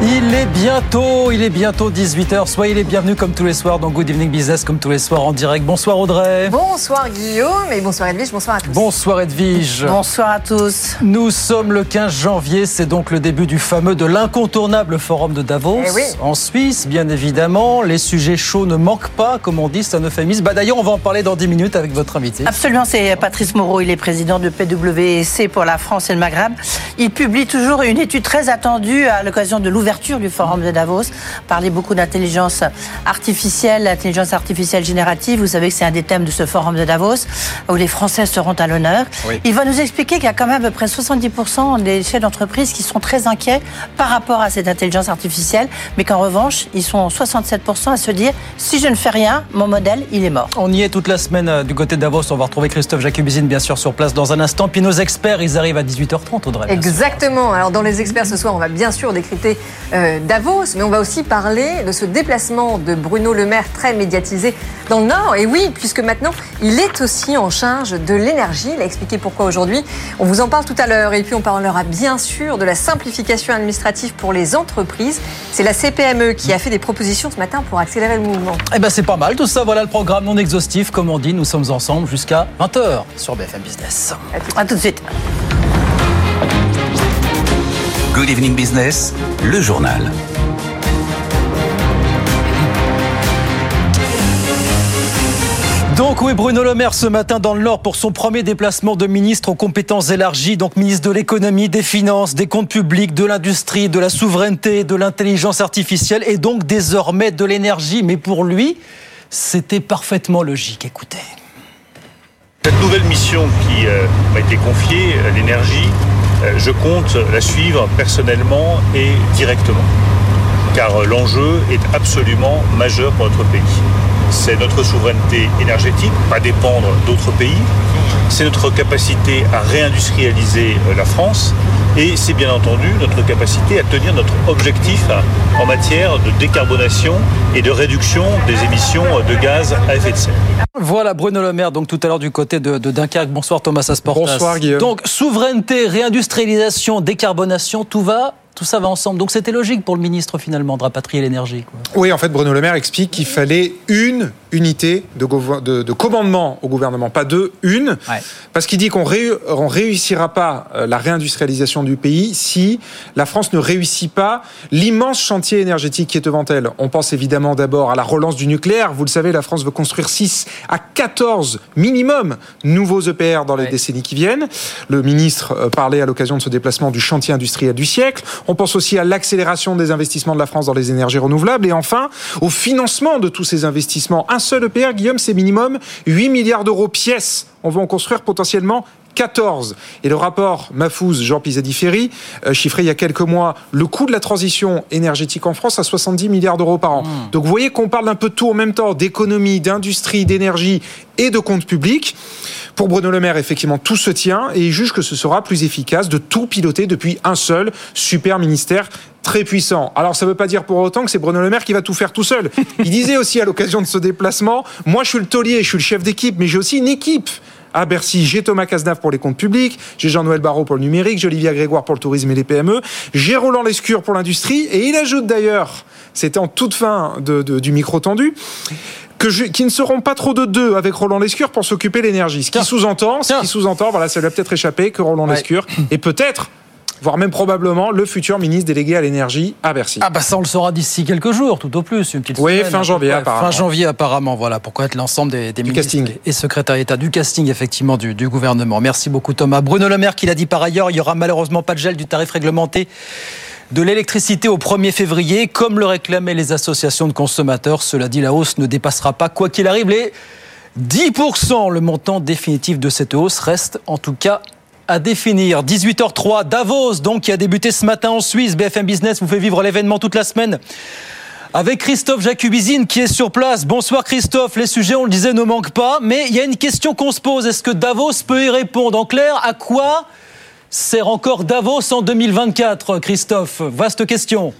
Il est bientôt, il est bientôt 18h. Soyez les bienvenus comme tous les soirs dans Good Evening Business, comme tous les soirs en direct. Bonsoir Audrey. Bonsoir Guillaume et bonsoir Edwige, bonsoir à tous. Bonsoir Edwige. Bonsoir à tous. Nous sommes le 15 janvier, c'est donc le début du fameux, de l'incontournable forum de Davos. Eh oui. En Suisse, bien évidemment. Les sujets chauds ne manquent pas, comme on dit, c'est un euphémisme. Bah, D'ailleurs, on va en parler dans 10 minutes avec votre invité. Absolument, c'est Patrice Moreau, il est président de PwC pour la France et le Maghreb. Il publie toujours une étude très attendue à l'occasion de l'ouverture du forum de Davos. Parler beaucoup d'intelligence artificielle, l'intelligence artificielle générative. Vous savez que c'est un des thèmes de ce forum de Davos où les Français seront à l'honneur. Oui. Il va nous expliquer qu'il y a quand même à peu près 70% des chefs d'entreprise qui sont très inquiets par rapport à cette intelligence artificielle, mais qu'en revanche, ils sont 67% à se dire si je ne fais rien, mon modèle, il est mort. On y est toute la semaine euh, du côté de Davos. On va retrouver Christophe Jacobizine, bien sûr, sur place dans un instant. Puis nos experts, ils arrivent à 18h30, Audrey. Exactement. Alors dans les experts ce soir, on va bien sûr décrypter Davos, mais on va aussi parler de ce déplacement de Bruno Le Maire très médiatisé dans le Nord. Et oui, puisque maintenant il est aussi en charge de l'énergie. Il a expliqué pourquoi aujourd'hui. On vous en parle tout à l'heure. Et puis on parlera bien sûr de la simplification administrative pour les entreprises. C'est la CPME qui a fait des propositions ce matin pour accélérer le mouvement. Eh ben c'est pas mal tout ça, voilà le programme non exhaustif, comme on dit, nous sommes ensemble jusqu'à 20h sur BFM Business. À tout de suite. Good Evening Business, le journal. Donc oui, Bruno Le Maire ce matin dans le Nord pour son premier déplacement de ministre aux compétences élargies, donc ministre de l'économie, des finances, des comptes publics, de l'industrie, de la souveraineté, de l'intelligence artificielle et donc désormais de l'énergie. Mais pour lui, c'était parfaitement logique. Écoutez. Cette nouvelle mission qui euh, m'a été confiée, euh, l'énergie, euh, je compte la suivre personnellement et directement. Car euh, l'enjeu est absolument majeur pour notre pays. C'est notre souveraineté énergétique, pas dépendre d'autres pays. C'est notre capacité à réindustrialiser euh, la France. Et c'est bien entendu notre capacité à tenir notre objectif euh, en matière de décarbonation et de réduction des émissions de gaz à effet de serre. Voilà Bruno Le Maire, donc tout à l'heure du côté de, de Dunkerque. Bonsoir Thomas Asportas. Bonsoir, Guillaume. Donc souveraineté, réindustrialisation, décarbonation, tout va, tout ça va ensemble. Donc c'était logique pour le ministre finalement de rapatrier l'énergie. Oui, en fait, Bruno Le Maire explique qu'il fallait une unité de, gouver- de- de commandement au gouvernement, pas deux, une, Ouais. parce qu'il dit qu'on ré- on réussira pas euh, la réindustrialisation du pays si la France ne réussit pas l'immense chantier énergétique qui est devant elle. On pense évidemment d'abord à la relance du nucléaire. Vous le savez, la France veut construire 6 à 14 minimum nouveaux EPR dans les Ouais. décennies qui viennent. Le ministre euh, parlait à l'occasion de ce déplacement du chantier industriel du siècle. On pense aussi à l'accélération des investissements de la France dans les énergies renouvelables et enfin au financement de tous ces investissements. Un seul EPR, Guillaume, c'est minimum 8 milliards d'euros pièce. On va en construire potentiellement 14. Et le rapport Mafouz, Jean Pisadi-Ferry, euh, chiffrait il y a quelques mois le coût de la transition énergétique en France à 70 milliards d'euros par an. Donc vous voyez qu'on parle d'un peu de tout en même temps, d'économie, d'industrie, d'énergie et de comptes publics. Pour Bruno Le Maire, effectivement, tout se tient et il juge que ce sera plus efficace de tout piloter depuis un seul super ministère très puissant. Alors ça ne veut pas dire pour autant que c'est Bruno Le Maire qui va tout faire tout seul. Il disait aussi à l'occasion de ce déplacement, moi je suis le taulier, je suis le chef d'équipe, mais j'ai aussi une équipe. À Bercy, j'ai Thomas Cazenave pour les comptes publics, j'ai Jean-Noël Barrot pour le numérique, j'ai Olivier Grégoire pour le tourisme et les PME, j'ai Roland Lescure pour l'industrie, et il ajoute d'ailleurs, c'était en toute fin de- de- du micro tendu, que je- qui ne seront pas trop de deux avec Roland Lescure pour s'occuper de l'énergie. Ce qui sous-entend, ce qui sous-entend, voilà, ça lui a peut-être échappé que Roland Ouais. Lescure est peut-être, voire même probablement, le futur ministre délégué à l'énergie à Bercy. Ah bah ça on le saura d'ici quelques jours, tout au plus, une petite Oui, semaine, fin peu janvier, près. apparemment. Fin janvier apparemment, voilà, pour connaître l'ensemble des, ministres casting. et secrétaires d'État du casting effectivement du, du gouvernement. Merci beaucoup Thomas. Bruno Le Maire qui l'a dit par ailleurs, il y aura malheureusement pas de gel du tarif réglementé de l'électricité au 1er février, comme le réclamaient les associations de consommateurs. Cela dit, la hausse ne dépassera pas, quoi qu'il arrive, les 10%. Le montant définitif de cette hausse reste en tout cas à définir. 18h03, Davos, donc, qui a débuté ce matin en Suisse. BFM Business vous fait vivre l'événement toute la semaine. Avec Christophe Jacubizine qui est sur place. Bonsoir Christophe, les sujets, on le disait, ne manquent pas. Mais il y a une question qu'on se pose. Est-ce que Davos peut y répondre? En clair, à quoi sert encore Davos en 2024, Christophe? Vaste question.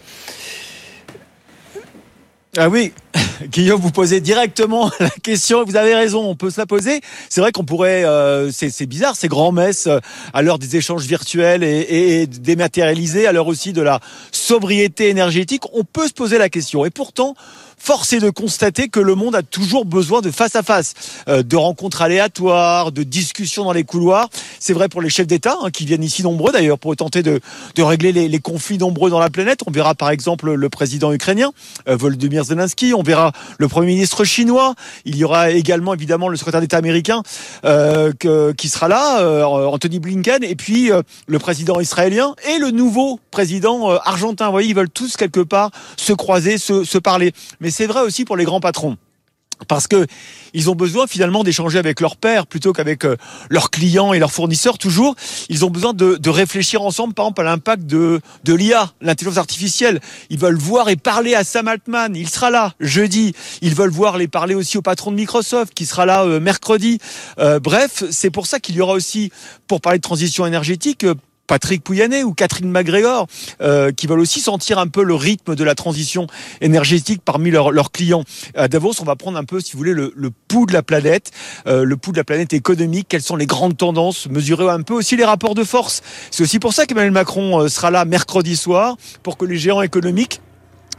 Ah oui, Guillaume, vous posez directement la question. Vous avez raison, on peut se la poser. C'est vrai qu'on pourrait, euh, c'est bizarre, ces grands messes euh, à l'heure des échanges virtuels et, et, dématérialisés, à l'heure aussi de la sobriété énergétique. On peut se poser la question. Et pourtant, force est de constater que le monde a toujours besoin de face à face, euh, de rencontres aléatoires, de discussions dans les couloirs. C'est vrai pour les chefs d'État hein, qui viennent ici nombreux d'ailleurs pour tenter de, de régler les, les, conflits nombreux dans la planète. On verra par exemple le président ukrainien euh, Volodymyr Zelensky, on verra le premier ministre chinois. Il y aura également évidemment le secrétaire d'État américain euh, que, qui sera là, euh, Anthony Blinken, et puis le président israélien et le nouveau président argentin. Vous voyez, ils veulent tous quelque part se croiser, se, se parler. Mais c'est vrai aussi pour les grands patrons parce que ils ont besoin finalement d'échanger avec leur père plutôt qu'avec euh, leurs clients et leurs fournisseurs toujours. Ils ont besoin de, réfléchir ensemble, par exemple, à l'impact de, de l'IA, l'intelligence artificielle. Ils veulent voir et parler à Sam Altman. Il sera là jeudi. Ils veulent voir les parler aussi au patron de Microsoft qui sera là euh, mercredi. Euh, bref, c'est pour ça qu'il y aura aussi, pour parler de transition énergétique, Patrick Pouyanné ou Catherine McGregor, euh, qui veulent aussi sentir un peu le rythme de la transition énergétique parmi leurs, clients. À Davos, on va prendre un peu, si vous voulez, le, le pouls de la planète, euh, le pouls de la planète économique, quelles sont les grandes tendances, mesurer un peu aussi les rapports de force. C'est aussi pour ça qu'Emmanuel Macron euh, sera là mercredi soir, pour que les géants économiques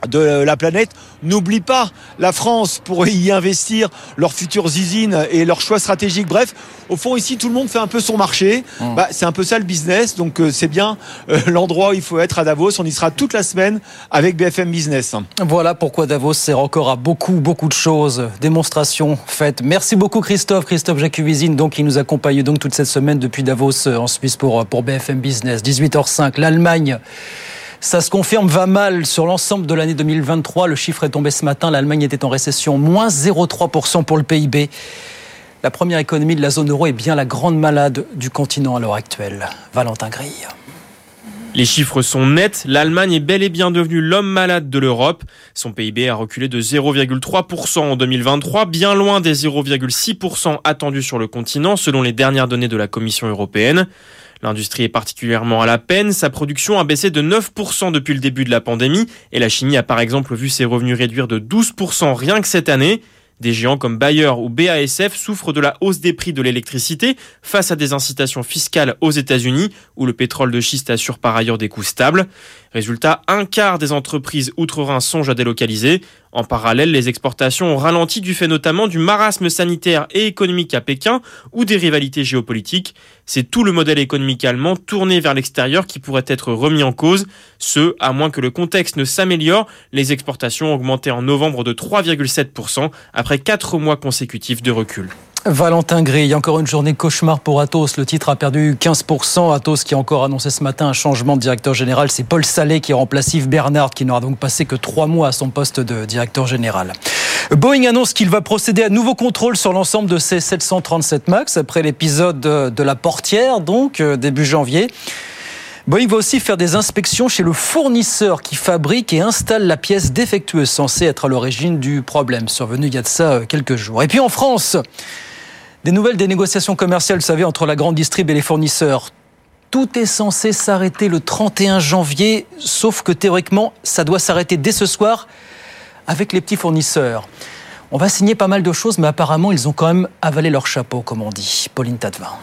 de la planète n'oublie pas la France pour y investir leurs futures usines et leurs choix stratégiques. Bref, au fond ici tout le monde fait un peu son marché. Mmh. Bah, c'est un peu ça le business, donc euh, c'est bien euh, l'endroit où il faut être à Davos. On y sera toute la semaine avec BFM Business. Voilà pourquoi Davos sert encore à beaucoup beaucoup de choses. Démonstration faite. Merci beaucoup Christophe, Christophe Jacuvizine, donc qui nous accompagne donc toute cette semaine depuis Davos euh, en Suisse pour pour BFM Business. 18h05, l'Allemagne. Ça se confirme, va mal sur l'ensemble de l'année 2023. Le chiffre est tombé ce matin. L'Allemagne était en récession, moins 0,3% pour le PIB. La première économie de la zone euro est bien la grande malade du continent à l'heure actuelle. Valentin Grille. Les chiffres sont nets, l'Allemagne est bel et bien devenue l'homme malade de l'Europe. Son PIB a reculé de 0,3% en 2023, bien loin des 0,6% attendus sur le continent selon les dernières données de la Commission européenne. L'industrie est particulièrement à la peine, sa production a baissé de 9% depuis le début de la pandémie et la chimie a par exemple vu ses revenus réduire de 12% rien que cette année. Des géants comme Bayer ou BASF souffrent de la hausse des prix de l'électricité face à des incitations fiscales aux États-Unis où le pétrole de schiste assure par ailleurs des coûts stables. Résultat, un quart des entreprises outre-Rhin songent à délocaliser. En parallèle, les exportations ont ralenti du fait notamment du marasme sanitaire et économique à Pékin ou des rivalités géopolitiques. C'est tout le modèle économique allemand tourné vers l'extérieur qui pourrait être remis en cause. Ce, à moins que le contexte ne s'améliore, les exportations ont augmenté en novembre de 3,7% après quatre mois consécutifs de recul. Valentin Gris, encore une journée cauchemar pour Atos. Le titre a perdu 15%. Atos qui a encore annoncé ce matin un changement de directeur général. C'est Paul Salé qui remplace Yves Bernard qui n'aura donc passé que trois mois à son poste de directeur général. Boeing annonce qu'il va procéder à nouveau contrôle sur l'ensemble de ses 737 MAX après l'épisode de la portière, donc euh, début janvier. Boeing va aussi faire des inspections chez le fournisseur qui fabrique et installe la pièce défectueuse censée être à l'origine du problème survenu il y a de ça euh, quelques jours. Et puis en France, des nouvelles des négociations commerciales, vous savez, entre la grande distrib et les fournisseurs. Tout est censé s'arrêter le 31 janvier, sauf que théoriquement, ça doit s'arrêter dès ce soir avec les petits fournisseurs. On va signer pas mal de choses, mais apparemment, ils ont quand même avalé leur chapeau, comme on dit. Pauline Tadevin.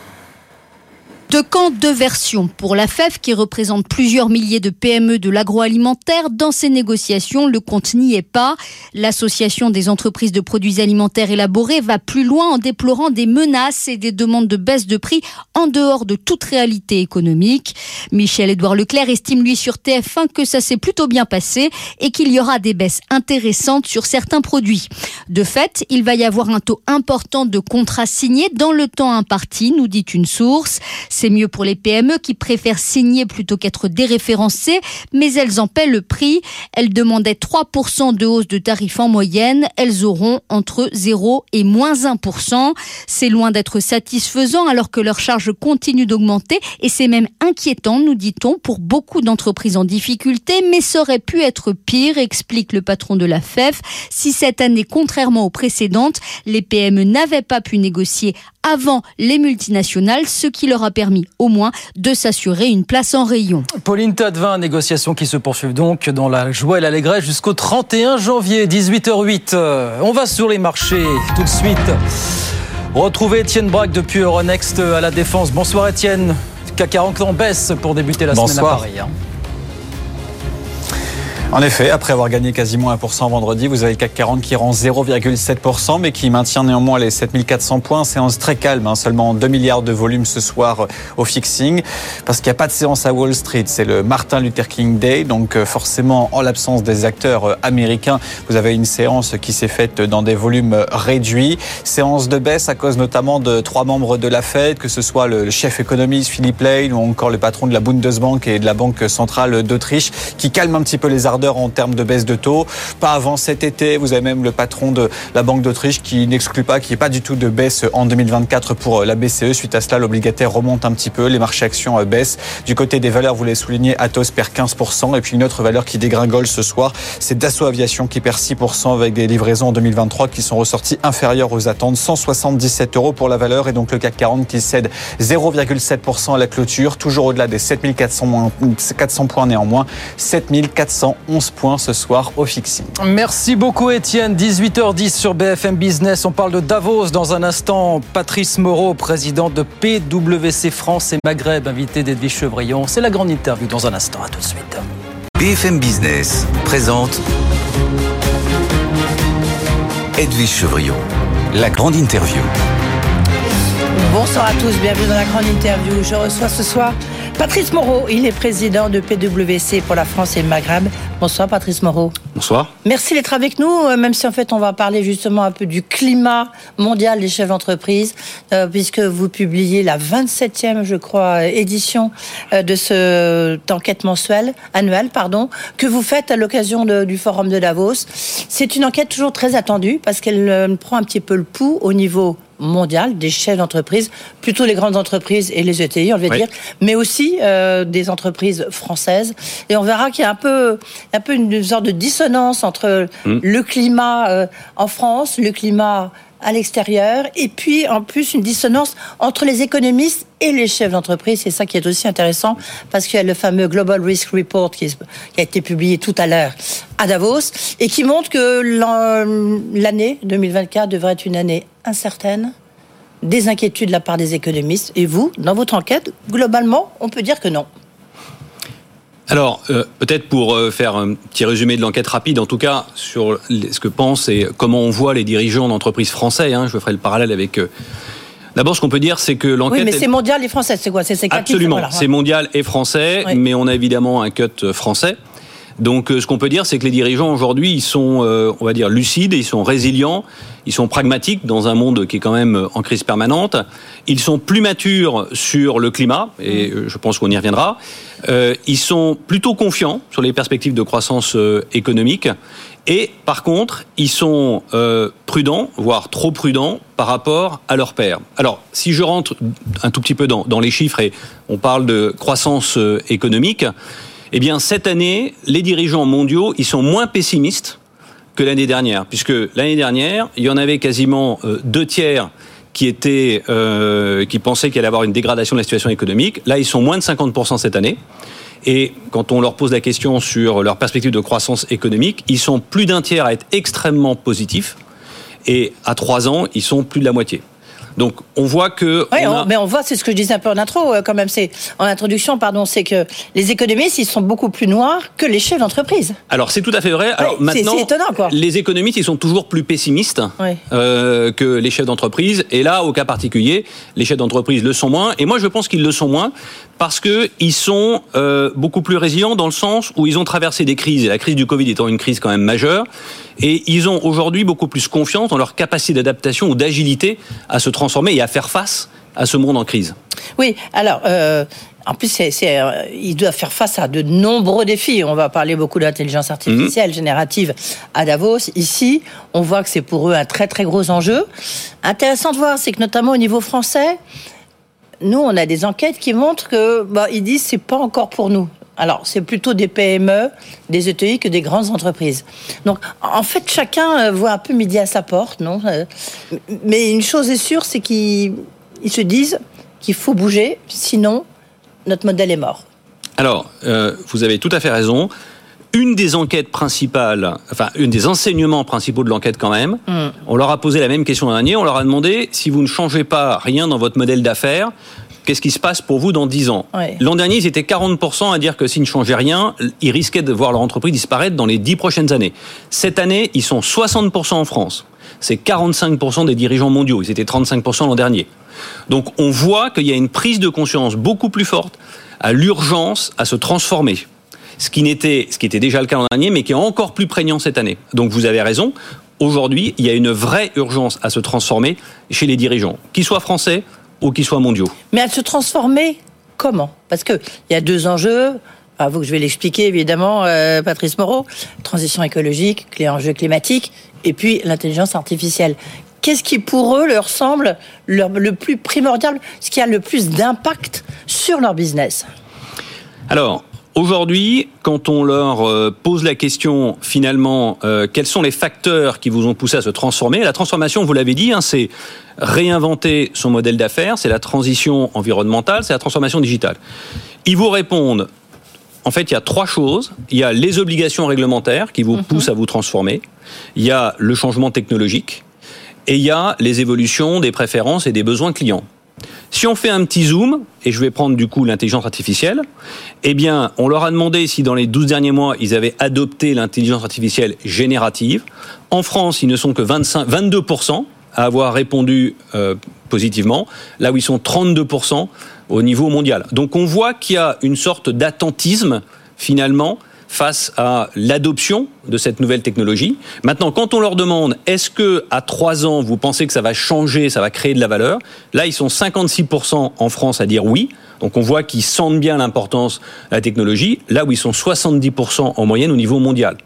Deux camps, deux versions. Pour la FEF, qui représente plusieurs milliers de PME de l'agroalimentaire, dans ces négociations, le compte n'y est pas. L'association des entreprises de produits alimentaires élaborés va plus loin en déplorant des menaces et des demandes de baisse de prix en dehors de toute réalité économique. Michel-Édouard Leclerc estime lui sur TF1 que ça s'est plutôt bien passé et qu'il y aura des baisses intéressantes sur certains produits. De fait, il va y avoir un taux important de contrats signés dans le temps imparti, nous dit une source. C'est mieux pour les PME qui préfèrent signer plutôt qu'être déréférencées, mais elles en paient le prix. Elles demandaient 3% de hausse de tarifs en moyenne. Elles auront entre 0 et moins 1%. C'est loin d'être satisfaisant alors que leurs charges continuent d'augmenter et c'est même inquiétant, nous dit-on, pour beaucoup d'entreprises en difficulté, mais ça aurait pu être pire, explique le patron de la FEF, si cette année, contrairement aux précédentes, les PME n'avaient pas pu négocier avant les multinationales, ce qui leur a permis au moins de s'assurer une place en rayon. Pauline Tadevin, négociations qui se poursuivent donc dans la joie et l'allégresse jusqu'au 31 janvier, 18h08. On va sur les marchés tout de suite. Retrouvez Étienne Braque depuis Euronext à la Défense. Bonsoir Étienne. CAC 40 en baisse pour débuter la semaine à Paris. Hein. En effet, après avoir gagné quasiment 1% vendredi, vous avez le CAC 40 qui rend 0,7%, mais qui maintient néanmoins les 7400 points. Séance très calme, hein, seulement 2 milliards de volume ce soir euh, au fixing, parce qu'il n'y a pas de séance à Wall Street. C'est le Martin Luther King Day, donc euh, forcément, en l'absence des acteurs euh, américains, vous avez une séance qui s'est faite dans des volumes réduits. Séance de baisse à cause notamment de trois membres de la Fed, que ce soit le chef économiste Philippe Lane ou encore le patron de la Bundesbank et de la Banque centrale d'Autriche, qui calme un petit peu les en termes de baisse de taux. Pas avant cet été. Vous avez même le patron de la Banque d'Autriche qui n'exclut pas qu'il n'y ait pas du tout de baisse en 2024 pour la BCE. Suite à cela, l'obligataire remonte un petit peu. Les marchés actions euh, baissent. Du côté des valeurs, vous les soulignez, Atos perd 15%. Et puis une autre valeur qui dégringole ce soir, c'est Dassault Aviation qui perd 6% avec des livraisons en 2023 qui sont ressorties inférieures aux attentes. 177 euros pour la valeur et donc le CAC 40 qui cède 0,7% à la clôture, toujours au-delà des 7400 400 points néanmoins. 7411 points ce soir au fixing. Merci beaucoup Étienne. 18h10 sur BFM Business. On parle de Davos dans un instant. Patrice Moreau, président de PwC France et Maghreb, invité d'Edwige Chevrillon. C'est la grande interview dans un instant. À tout de suite. BFM Business présente Edwige Chevrillon, la grande interview. Bonsoir à tous, bienvenue dans la grande interview. Je reçois ce soir Patrice Moreau, il est président de PwC pour la France et le Maghreb. Bonsoir Patrice Moreau. Bonsoir. Merci d'être avec nous, euh, même si en fait on va parler justement un peu du climat mondial des chefs d'entreprise, euh, puisque vous publiez la 27e, je crois, édition euh, de cette enquête mensuelle, annuelle, pardon, que vous faites à l'occasion du forum de Davos. C'est une enquête toujours très attendue parce qu'elle prend un petit peu le pouls au niveau mondial des chefs d'entreprise, plutôt les grandes entreprises et les ETI, on va dire, mais aussi euh, des entreprises françaises. Et on verra qu'il y a un peu, un peu une sorte de dissonance entre mm. le climat euh, en France, le climat à l'extérieur, et puis en plus une dissonance entre les économistes et les chefs d'entreprise. C'est ça qui est aussi intéressant, parce qu'il y a le fameux Global Risk Report qui, a été publié tout à l'heure à Davos, et qui montre que l'année 2024 devrait être une année incertaine, des inquiétudes de la part des économistes. Et vous, dans votre enquête, globalement, on peut dire que non. Alors, euh, peut-être pour euh, faire un petit résumé de l'enquête rapide, en tout cas, sur ce que pensent et comment on voit les dirigeants d'entreprises français, hein, je ferai le parallèle avec... Euh, d'abord, ce qu'on peut dire, c'est que l'enquête... Oui, mais c'est mondial et français, c'est quoi? C'est Absolument, c'est mondial et français, mais on a évidemment un cut français. Donc, ce qu'on peut dire, c'est que les dirigeants aujourd'hui, ils sont, on va dire, lucides, ils sont résilients, ils sont pragmatiques dans un monde qui est quand même en crise permanente. Ils sont plus matures sur le climat, et mm. je pense qu'on y reviendra. Euh, ils sont plutôt confiants sur les perspectives de croissance euh, économique. Et par contre, ils sont euh, prudents, voire trop prudents, par rapport à leur père. Alors, si je rentre un tout petit peu dans, dans les chiffres et on parle de croissance économique, eh bien, cette année, les dirigeants mondiaux, ils sont moins pessimistes que l'année dernière, puisque l'année dernière, il y en avait quasiment euh, deux tiers qui étaient, euh, qui pensaient qu'il allait y avoir une dégradation de la situation économique. Là, ils sont moins de 50% cette année. Et quand on leur pose la question sur leur perspective de croissance économique, ils sont plus d'un tiers à être extrêmement positifs. Et à trois ans, ils sont plus de la moitié. Donc on voit que. Oui, mais on voit, c'est ce que je disais un peu en intro, euh, quand même, c'est en introduction, pardon, c'est que les économistes, ils sont beaucoup plus noirs que les chefs d'entreprise. Alors c'est tout à fait vrai. Alors maintenant, c'est étonnant, quoi. Les économistes, ils sont toujours plus pessimistes euh, que les chefs d'entreprise. Et là, au cas particulier, les chefs d'entreprise le sont moins. Et moi, je pense qu'ils le sont moins parce que ils sont euh, beaucoup plus résilients dans le sens où ils ont traversé des crises. Et la crise du Covid étant une crise quand même majeure. Et ils ont aujourd'hui beaucoup plus confiance dans leur capacité d'adaptation ou d'agilité à se transformer et à faire face à ce monde en crise. Oui, alors. Euh, en plus, c'est, euh, ils doivent faire face à de nombreux défis. On va parler beaucoup d'intelligence artificielle mhm. générative à Davos. Ici, on voit que c'est pour eux un très très gros enjeu. Intéressant de voir, c'est que notamment au niveau français, nous, on a des enquêtes qui montrent que, bah, ils disent, c'est pas encore pour nous. Alors, c'est plutôt des PME, des ETI que des grandes entreprises. Donc, en fait, chacun euh, voit un peu midi à sa porte, non euh, Mais une chose est sûre, c'est qu'ils ils se disent qu'il faut bouger, sinon notre modèle est mort. Alors, euh, vous avez tout à fait raison. Une des enquêtes principales, enfin, une des enseignements principaux de l'enquête quand même, Mm. on leur a posé la même question l'an dernier. On leur a demandé si vous ne changez pas rien dans votre modèle d'affaires, qu'est-ce qui se passe pour vous dans 10 ans? Ouais. L'an dernier, ils étaient 40% à dire que s'ils ne changeaient rien, ils risquaient de voir leur entreprise disparaître dans les 10 prochaines années. Cette année, ils sont 60% en France. C'est 45% des dirigeants mondiaux. Ils étaient 35% l'an dernier. Donc on voit qu'il y a une prise de conscience beaucoup plus forte à l'urgence à se transformer. Ce qui, n'était, ce qui était déjà le cas l'an dernier, mais qui est encore plus prégnant cette année. Donc vous avez raison. Aujourd'hui, il y a une vraie urgence à se transformer chez les dirigeants, qu'ils soient français ou qu'ils soient mondiaux. Mais à se transformer comment? Parce qu'il y a deux enjeux. Ah, vous, je vais l'expliquer évidemment, euh, Patrice Moreau. Transition écologique, les enjeux climatiques, et puis l'intelligence artificielle. Qu'est-ce qui pour eux leur semble le plus primordial, ce qui a le plus d'impact sur leur business? Alors, aujourd'hui, quand on leur euh, pose la question, finalement, euh, quels sont les facteurs qui vous ont poussé à se transformer La transformation, vous l'avez dit, hein, c'est réinventer son modèle d'affaires, c'est la transition environnementale, c'est la transformation digitale. Ils vous répondent, en fait, il y a trois choses. Il y a les obligations réglementaires qui vous poussent à vous transformer. Il y a le changement technologique. Et il y a les évolutions des préférences et des besoins clients. Si on fait un petit zoom, et je vais prendre du coup l'intelligence artificielle, eh bien, on leur a demandé si dans les 12 derniers mois, ils avaient adopté l'intelligence artificielle générative. En France, ils ne sont que 25, 22% à avoir répondu euh, positivement, là où ils sont 32% au niveau mondial. Donc on voit qu'il y a une sorte d'attentisme, finalement, face à l'adoption de cette nouvelle technologie. Maintenant, quand on leur demande est-ce que à trois ans vous pensez que ça va changer, ça va créer de la valeur, là ils sont 56% en France à dire oui. Donc on voit qu'ils sentent bien l'importance de la technologie, là où ils sont 70% en moyenne au niveau mondial.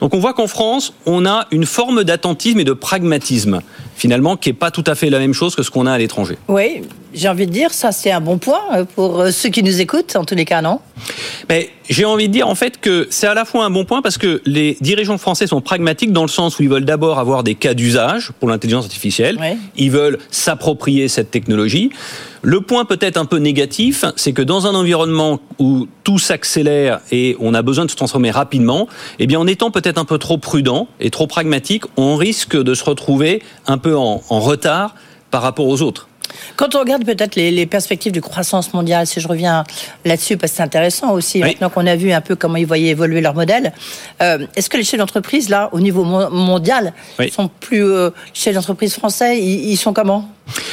Donc on voit qu'en France, on a une forme d'attentisme et de pragmatisme, finalement, qui n'est pas tout à fait la même chose que ce qu'on a à l'étranger. Oui, j'ai envie de dire, ça c'est un bon point euh, pour euh, ceux qui nous écoutent, en tous les cas, non? Mais j'ai envie de dire en fait que c'est à la fois un bon point parce que les dirigeants français sont pragmatiques dans le sens où ils veulent d'abord avoir des cas d'usage pour l'intelligence artificielle. Ils veulent s'approprier cette technologie. Le point peut-être un peu négatif, c'est que dans un environnement où tout s'accélère et on a besoin de se transformer rapidement, eh bien en étant peut-être un peu trop prudent et trop pragmatique, on risque de se retrouver un peu en, en retard par rapport aux autres. Quand on regarde peut-être les, les perspectives de croissance mondiale, si je reviens là-dessus, parce que c'est intéressant aussi, maintenant qu'on a vu un peu comment ils voyaient évoluer leur modèle, euh, est-ce que les chefs d'entreprise, là, au niveau mo- mondial, Oui. sont plus... euh, les chefs d'entreprise français, ils, ils sont comment?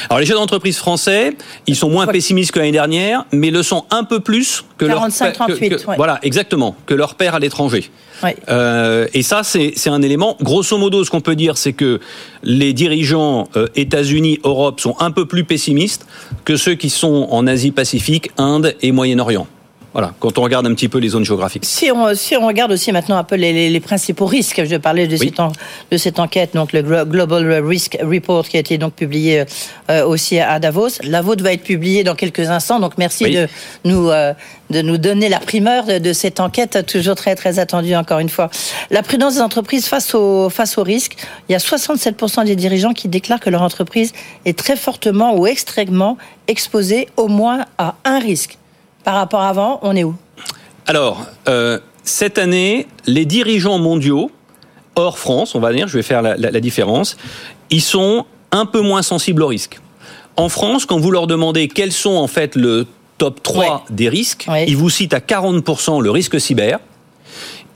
Alors les chefs d'entreprise français, ils sont moins pessimistes que l'année dernière, mais le sont un peu plus que 45, leur père- que- 38, que- ouais. Voilà, exactement, que leur père à l'étranger. Ouais. Euh, et ça, c'est c'est un élément. Grosso modo, ce qu'on peut dire, c'est que les dirigeants euh, États-Unis, Europe sont un peu plus pessimistes que ceux qui sont en Asie-Pacifique, Inde et Moyen-Orient. Voilà, quand on regarde un petit peu les zones géographiques. Si on, si on regarde aussi maintenant un peu les, les- les principaux risques, je parlais de, cette, en- de cette enquête, donc le Glo- Global Risk Report qui a été donc publié euh, aussi à Davos. La vôtre va être publiée dans quelques instants, donc merci Oui. de nous euh, de nous donner la primeur de, de cette enquête, toujours très très attendue encore une fois. La prudence des entreprises face au face au risque. Il y a 67% des dirigeants qui déclarent que leur entreprise est très fortement ou extrêmement exposée au moins à un risque. Par rapport à avant, on est où? Alors, euh, cette année, les dirigeants mondiaux, hors France, on va dire, je vais faire la, la- la différence, ils sont un peu moins sensibles au risque. En France, quand vous leur demandez quels sont en fait le top 3 des risques, ils vous citent à 40% le risque cyber,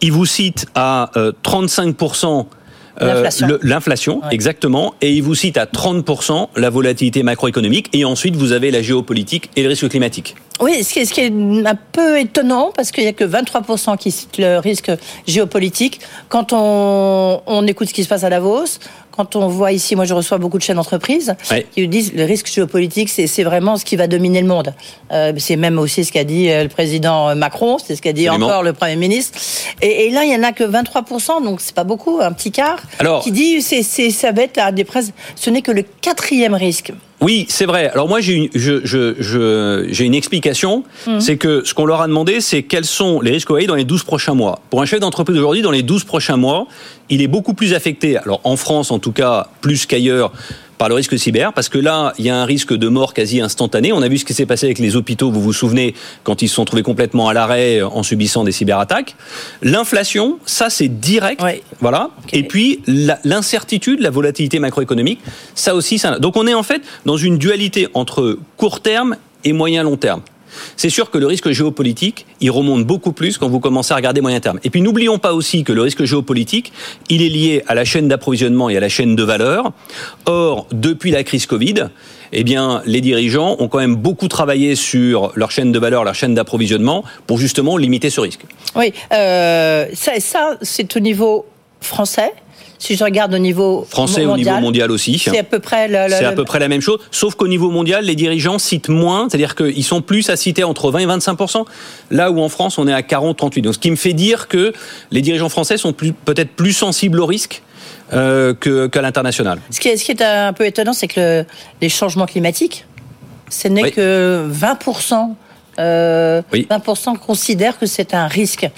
ils vous citent à euh, 35% euh, L'inflation. l'inflation, exactement, et ils vous citent à 30% la volatilité macroéconomique, et ensuite vous avez la géopolitique et le risque climatique. Oui, ce qui est, ce qui est un peu étonnant, parce qu'il n'y a que 23% qui citent le risque géopolitique. Quand on, on écoute ce qui se passe à Davos, quand on voit ici, moi je reçois beaucoup de chaînes d'entreprise Ouais. qui disent le risque géopolitique, c'est vraiment ce qui va dominer le monde. Euh, c'est même aussi ce qu'a dit euh, le président Macron, c'est ce qu'a dit Absolument. encore le Premier ministre. Et, et là, il y en a que 23%, donc c'est pas beaucoup, un petit quart, Alors- qui dit c'est c'est ça va être la des pres- Ce n'est que le quatrième risque. Oui, c'est vrai. Alors moi, j'ai une, je, je, je- j'ai une explication. Mhm. C'est que ce qu'on leur a demandé, c'est quels sont les risques OAI dans les 12 prochains mois. Pour un chef d'entreprise aujourd'hui, dans les 12 prochains mois, il est beaucoup plus affecté, alors en France en tout cas, plus qu'ailleurs, par le risque cyber, parce que là, il y a un risque de mort quasi instantané. On a vu ce qui s'est passé avec les hôpitaux, vous vous souvenez, quand ils se sont trouvés complètement à l'arrêt en subissant des cyberattaques. L'inflation, ça c'est direct, voilà. Et puis l'incertitude, la volatilité macroéconomique, ça aussi, ça. Donc on est en fait dans une dualité entre court terme et moyen long terme. C'est sûr que le risque géopolitique, il remonte beaucoup plus quand vous commencez à regarder moyen terme. Et puis n'oublions pas aussi que le risque géopolitique, il est lié à la chaîne d'approvisionnement et à la chaîne de valeur. Or, depuis la crise Covid, eh bien, les dirigeants ont quand même beaucoup travaillé sur leur chaîne de valeur, leur chaîne d'approvisionnement, pour justement limiter ce risque. Oui, euh, ça, ça c'est au niveau français. Si je regarde au niveau français, mondial, au niveau mondial aussi, c'est à peu près c'est à peu près la même chose. Sauf qu'au niveau mondial, les dirigeants citent moins, c'est-à-dire qu'ils sont plus à citer entre 20 et 25% là où en France on est à 40, 38. Donc ce qui me fait dire que les dirigeants français sont peut-être plus sensibles au risque euh, qu'à l'international. Ce qui, est, ce qui est un peu étonnant, c'est que les changements climatiques, ce n'est que 20 euh, 20% considèrent que c'est un risque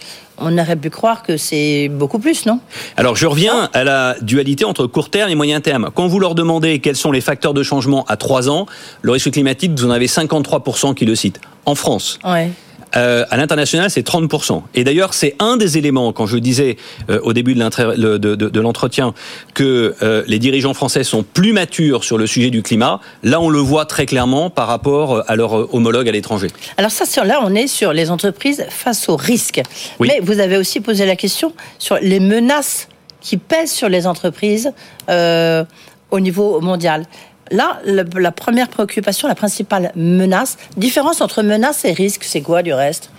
on aurait pu croire que c'est beaucoup plus, non? Alors je reviens à la dualité entre court terme et moyen terme. Quand vous leur demandez quels sont les facteurs de changement à 3 ans, le risque climatique, vous en avez 53% qui le citent. En France. Ouais. Euh, à l'international, c'est 30%. Et d'ailleurs, c'est un des éléments, quand je disais euh, au début de l'entretien que euh, les dirigeants français sont plus matures sur le sujet du climat, là, on le voit très clairement par rapport à leurs homologues à l'étranger. Alors ça, là, on est sur les entreprises face aux risques. Mais vous avez aussi posé la question sur les menaces qui pèsent sur les entreprises au niveau mondial. Là, la, première préoccupation, la principale menace, différence entre menace et risque, c'est quoi du reste?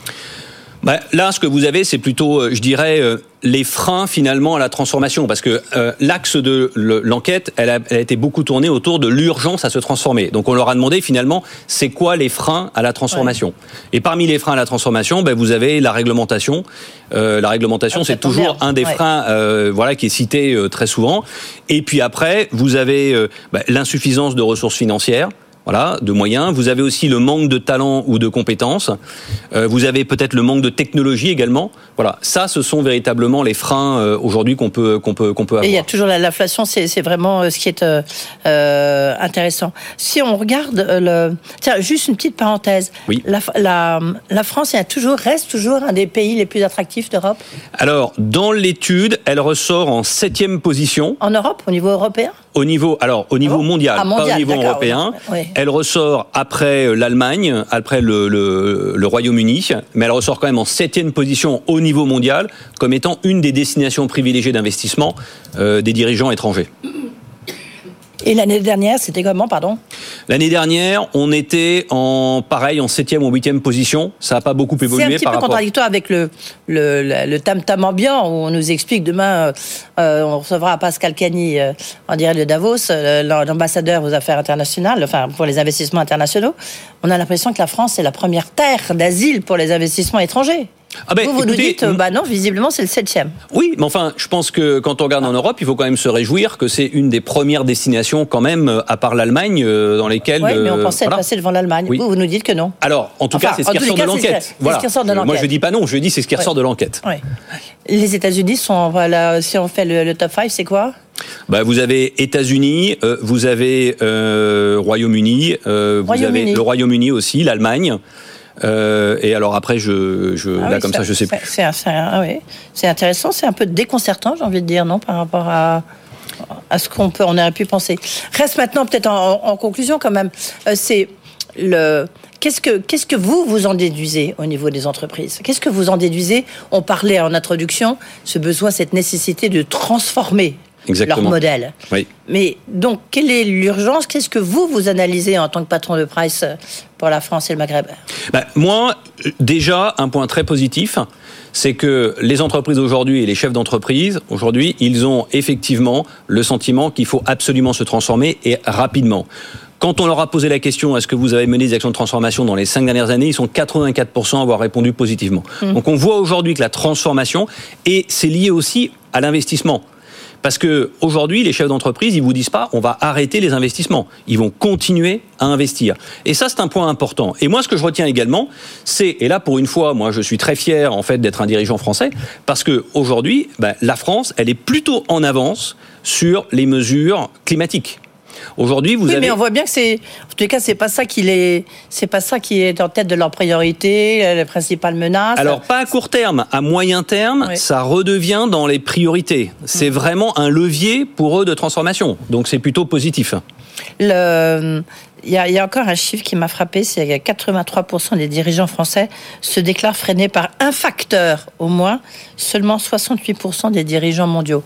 Bah, là, ce que vous avez, c'est plutôt, euh, je dirais, euh, les freins finalement à la transformation, parce que euh, l'axe de l'enquête, elle a, elle a, été beaucoup tournée autour de l'urgence à se transformer. Donc on leur a demandé finalement, c'est quoi les freins à la transformation Et parmi les freins à la transformation, ben, vous avez la réglementation. Euh, la réglementation, c'est toujours un des freins, euh, voilà, qui est cité très souvent. Et puis après, vous avez ben, l'insuffisance de ressources financières voilà, de moyens. Vous avez aussi le manque de talent ou de compétences. Euh, vous avez peut-être le manque de technologie également. Voilà, ça, ce sont véritablement les freins euh, aujourd'hui qu'on peut qu'on peut qu'on peut avoir. Et il y a toujours l'inflation, c'est vraiment euh, ce qui est euh, intéressant. Si on regarde le, tiens, juste une petite parenthèse. Oui. La, la, la France a toujours reste toujours un des pays les plus attractifs d'Europe? Alors, dans l'étude, elle ressort en septième position. En Europe, au niveau européen? Au niveau, alors au niveau mondial, ah, mondial, pas au niveau européen. Elle ressort après l'Allemagne, après le, le, le Royaume-Uni, mais elle ressort quand même en septième position au niveau mondial comme étant une des destinations privilégiées d'investissement euh, des dirigeants étrangers. Et l'année dernière, c'était comment, pardon? L'année dernière, on était en pareil, en septième ou huitième position. Ça n'a pas beaucoup évolué. C'est un petit peu contradictoire avec le, le, le, tam-tam ambiant où on nous explique demain, euh, euh on recevra Pascal Cagny euh, en direct de Davos, euh, l'ambassadeur aux affaires internationales, enfin pour les investissements internationaux. On a l'impression que la France est la première terre d'asile pour les investissements étrangers. Ah ben, vous, vous nous dites, bah non, visiblement, c'est le septième. Oui, mais enfin, je pense que quand on regarde en Europe, il faut quand même se réjouir que c'est une des premières destinations, quand même, à part l'Allemagne, euh, dans lesquelles. Oui, mais on pensait voilà. passer devant l'Allemagne. Vous, vous nous dites que non. Alors, en tout cas, c'est ce, qui ressort de l'enquête. Voilà. Ce qui ressort de l'enquête. Moi, je dis pas non, je dis c'est ce qui ressort de l'enquête. Oui. Les États-Unis sont, voilà, si on fait le, le top 5, c'est quoi? Bah, vous avez États-Unis, euh, vous avez euh, Royaume-Uni, euh, vous avez le Royaume-Uni aussi, l'Allemagne. Euh, et alors après, je, je ah là oui, comme ça, je sais plus. C'est ah oui. intéressant, c'est un peu déconcertant, j'ai envie de dire, non, par rapport à à ce qu'on peut, on aurait pu penser. Reste maintenant peut-être en, en, conclusion quand même, euh, c'est le qu'est-ce que qu'est-ce que vous vous en déduisez au niveau des entreprises? Qu'est-ce que vous en déduisez? On parlait en introduction ce besoin, cette nécessité de transformer Exactement. leur modèle. Oui. Mais donc, quelle est l'urgence? Qu'est-ce que vous, vous analysez en tant que patron de Price pour la France et le Maghreb? Ben, Moi, déjà, un point très positif, c'est que les entreprises aujourd'hui et les chefs d'entreprise, aujourd'hui, ils ont effectivement le sentiment qu'il faut absolument se transformer et rapidement. Quand on leur a posé la question, est-ce que vous avez mené des actions de transformation dans les cinq dernières années, ils sont 84% à avoir répondu positivement. Mmh. Donc on voit aujourd'hui que la transformation, et c'est lié aussi à l'investissement. Parce que aujourd'hui, les chefs d'entreprise, ils vous disent pas, on va arrêter les investissements. Ils vont continuer à investir. Et ça, c'est un point important. Et moi, ce que je retiens également, c'est, et là, pour une fois, moi, je suis très fier, en fait, d'être un dirigeant français, parce que aujourd'hui, ben, la France, elle est plutôt en avance sur les mesures climatiques. Aujourd'hui, vous oui, avez. mais on voit bien que c'est, en les cas, c'est pas ça qui est, c'est pas ça qui est en tête de leur priorité, les principales menaces. Alors pas à court terme, à moyen terme, Oui. ça redevient dans les priorités. C'est Mm. vraiment un levier pour eux de transformation. Donc c'est plutôt positif. Le- il y, a, il y a encore un chiffre qui m'a frappé, c'est que 83% des dirigeants français se déclarent freinés par un facteur au moins, seulement 68% des dirigeants mondiaux.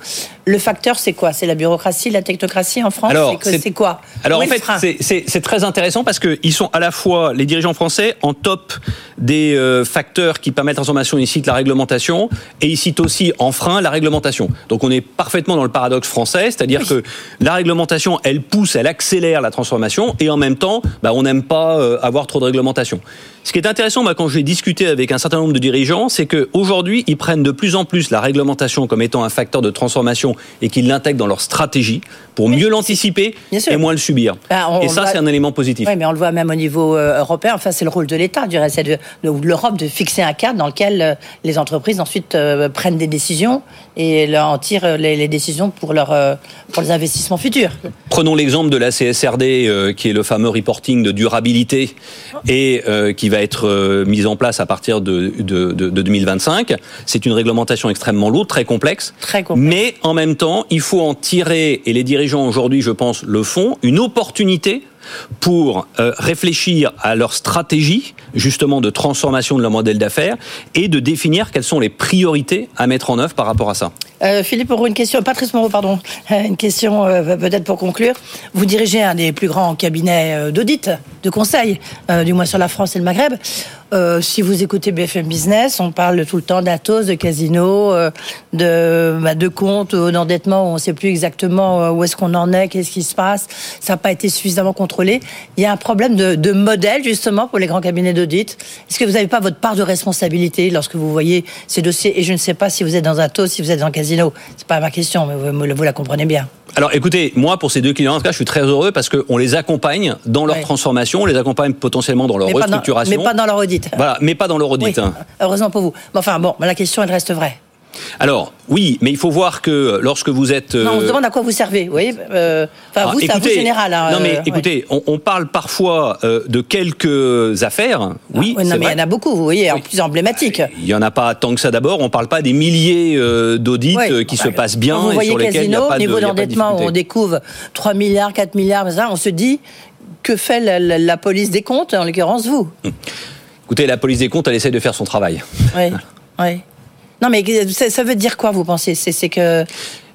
Le facteur, c'est quoi? C'est la bureaucratie, la technocratie en France? Alors, C'est quoi? Alors en fait, frein? c'est- c'est c'est très intéressant parce qu'ils sont à la fois les dirigeants français en top des euh, facteurs qui permettent la transformation. Ils citent la réglementation et ils citent aussi en frein la réglementation. Donc on est parfaitement dans le paradoxe français, c'est-à-dire que la réglementation, elle pousse, elle accélère la transformation et en même temps, bah, on n'aime pas euh, avoir trop de réglementation. Ce qui est intéressant, quand j'ai discuté avec un certain nombre de dirigeants, c'est qu'aujourd'hui, ils prennent de plus en plus la réglementation comme étant un facteur de transformation et qu'ils l'intègrent dans leur stratégie pour mieux l'anticiper et moins le subir. Bah, on et ça, c'est un élément positif. Oui, mais on le voit même au niveau euh, européen. Enfin, c'est le rôle de l'État, du reste, de, de l'Europe de fixer un cadre dans lequel euh, les entreprises ensuite euh, prennent des décisions et leur en tirent les, les décisions pour, leur, euh, pour les investissements futurs. Prenons l'exemple de la CSRD, euh, qui est le fameux reporting de durabilité et euh, qui va être euh, mise en place à partir de, de, de- de 2025. C'est une réglementation extrêmement lourde, très complexe. Très complexe. Mais en même temps, il faut en tirer, et les dirigeants aujourd'hui, je pense, le font, une opportunité pour euh, réfléchir à leur stratégie justement de transformation de leur modèle d'affaires et de définir quelles sont les priorités à mettre en œuvre par rapport à ça. Euh, Philippe une question, Patrice Moreau, pardon, une question euh, peut-être pour conclure. Vous dirigez un des plus grands cabinets d'audit, de conseil, du moins sur la France et le Maghreb. Euh, si vous écoutez BFM Business, on parle tout le temps d'Atos, de casino, euh, de, bah, de comptes, d'endettement, on ne sait plus exactement euh, où est-ce qu'on en est, qu'est-ce qui se passe. Ça n'a pas été suffisamment contrôlé. Il y a un problème de, de modèle, justement, pour les grands cabinets d'audit. Est-ce que vous n'avez pas votre part de responsabilité lorsque vous voyez ces dossiers? Et je ne sais pas si vous êtes dans Atos, si vous êtes dans Casino. C'est pas ma question, mais vous, vous la comprenez bien. Alors écoutez, moi pour ces deux clients, en tout cas, je suis très heureux parce qu'on les accompagne dans leur Ouais. transformation, on les accompagne potentiellement dans leur mais, pas dans, restructuration. mais pas dans leur audit. Voilà, mais pas dans leur audit. Oui, hein. heureusement pour vous. Mais enfin, bon, la question, elle reste vraie. Alors oui, mais il faut voir que lorsque vous êtes. Non, on se euh, demande à quoi vous servez. Vous voyez euh, Enfin, ah, vous, c'est à vous général. hein, non mais euh, écoutez, on, on parle parfois de quelques affaires. Oui, ouais. Ouais, non, mais il y en a beaucoup, vous voyez, en plus emblématiques. Il y en a pas tant que ça d'abord. On parle pas des milliers d'audits qui se passent bien vous et voyez sur lesquels il n'y a Casino, pas niveau il a de d'endettement, on découvre 3 milliards, 4 milliards, on se dit que fait la, la- la police des comptes, en l'occurrence vous? Écoutez, la police des comptes, elle essaie de faire son travail. Oui, oui. Non, mais ça, ça veut dire quoi, vous pensez? C'est que.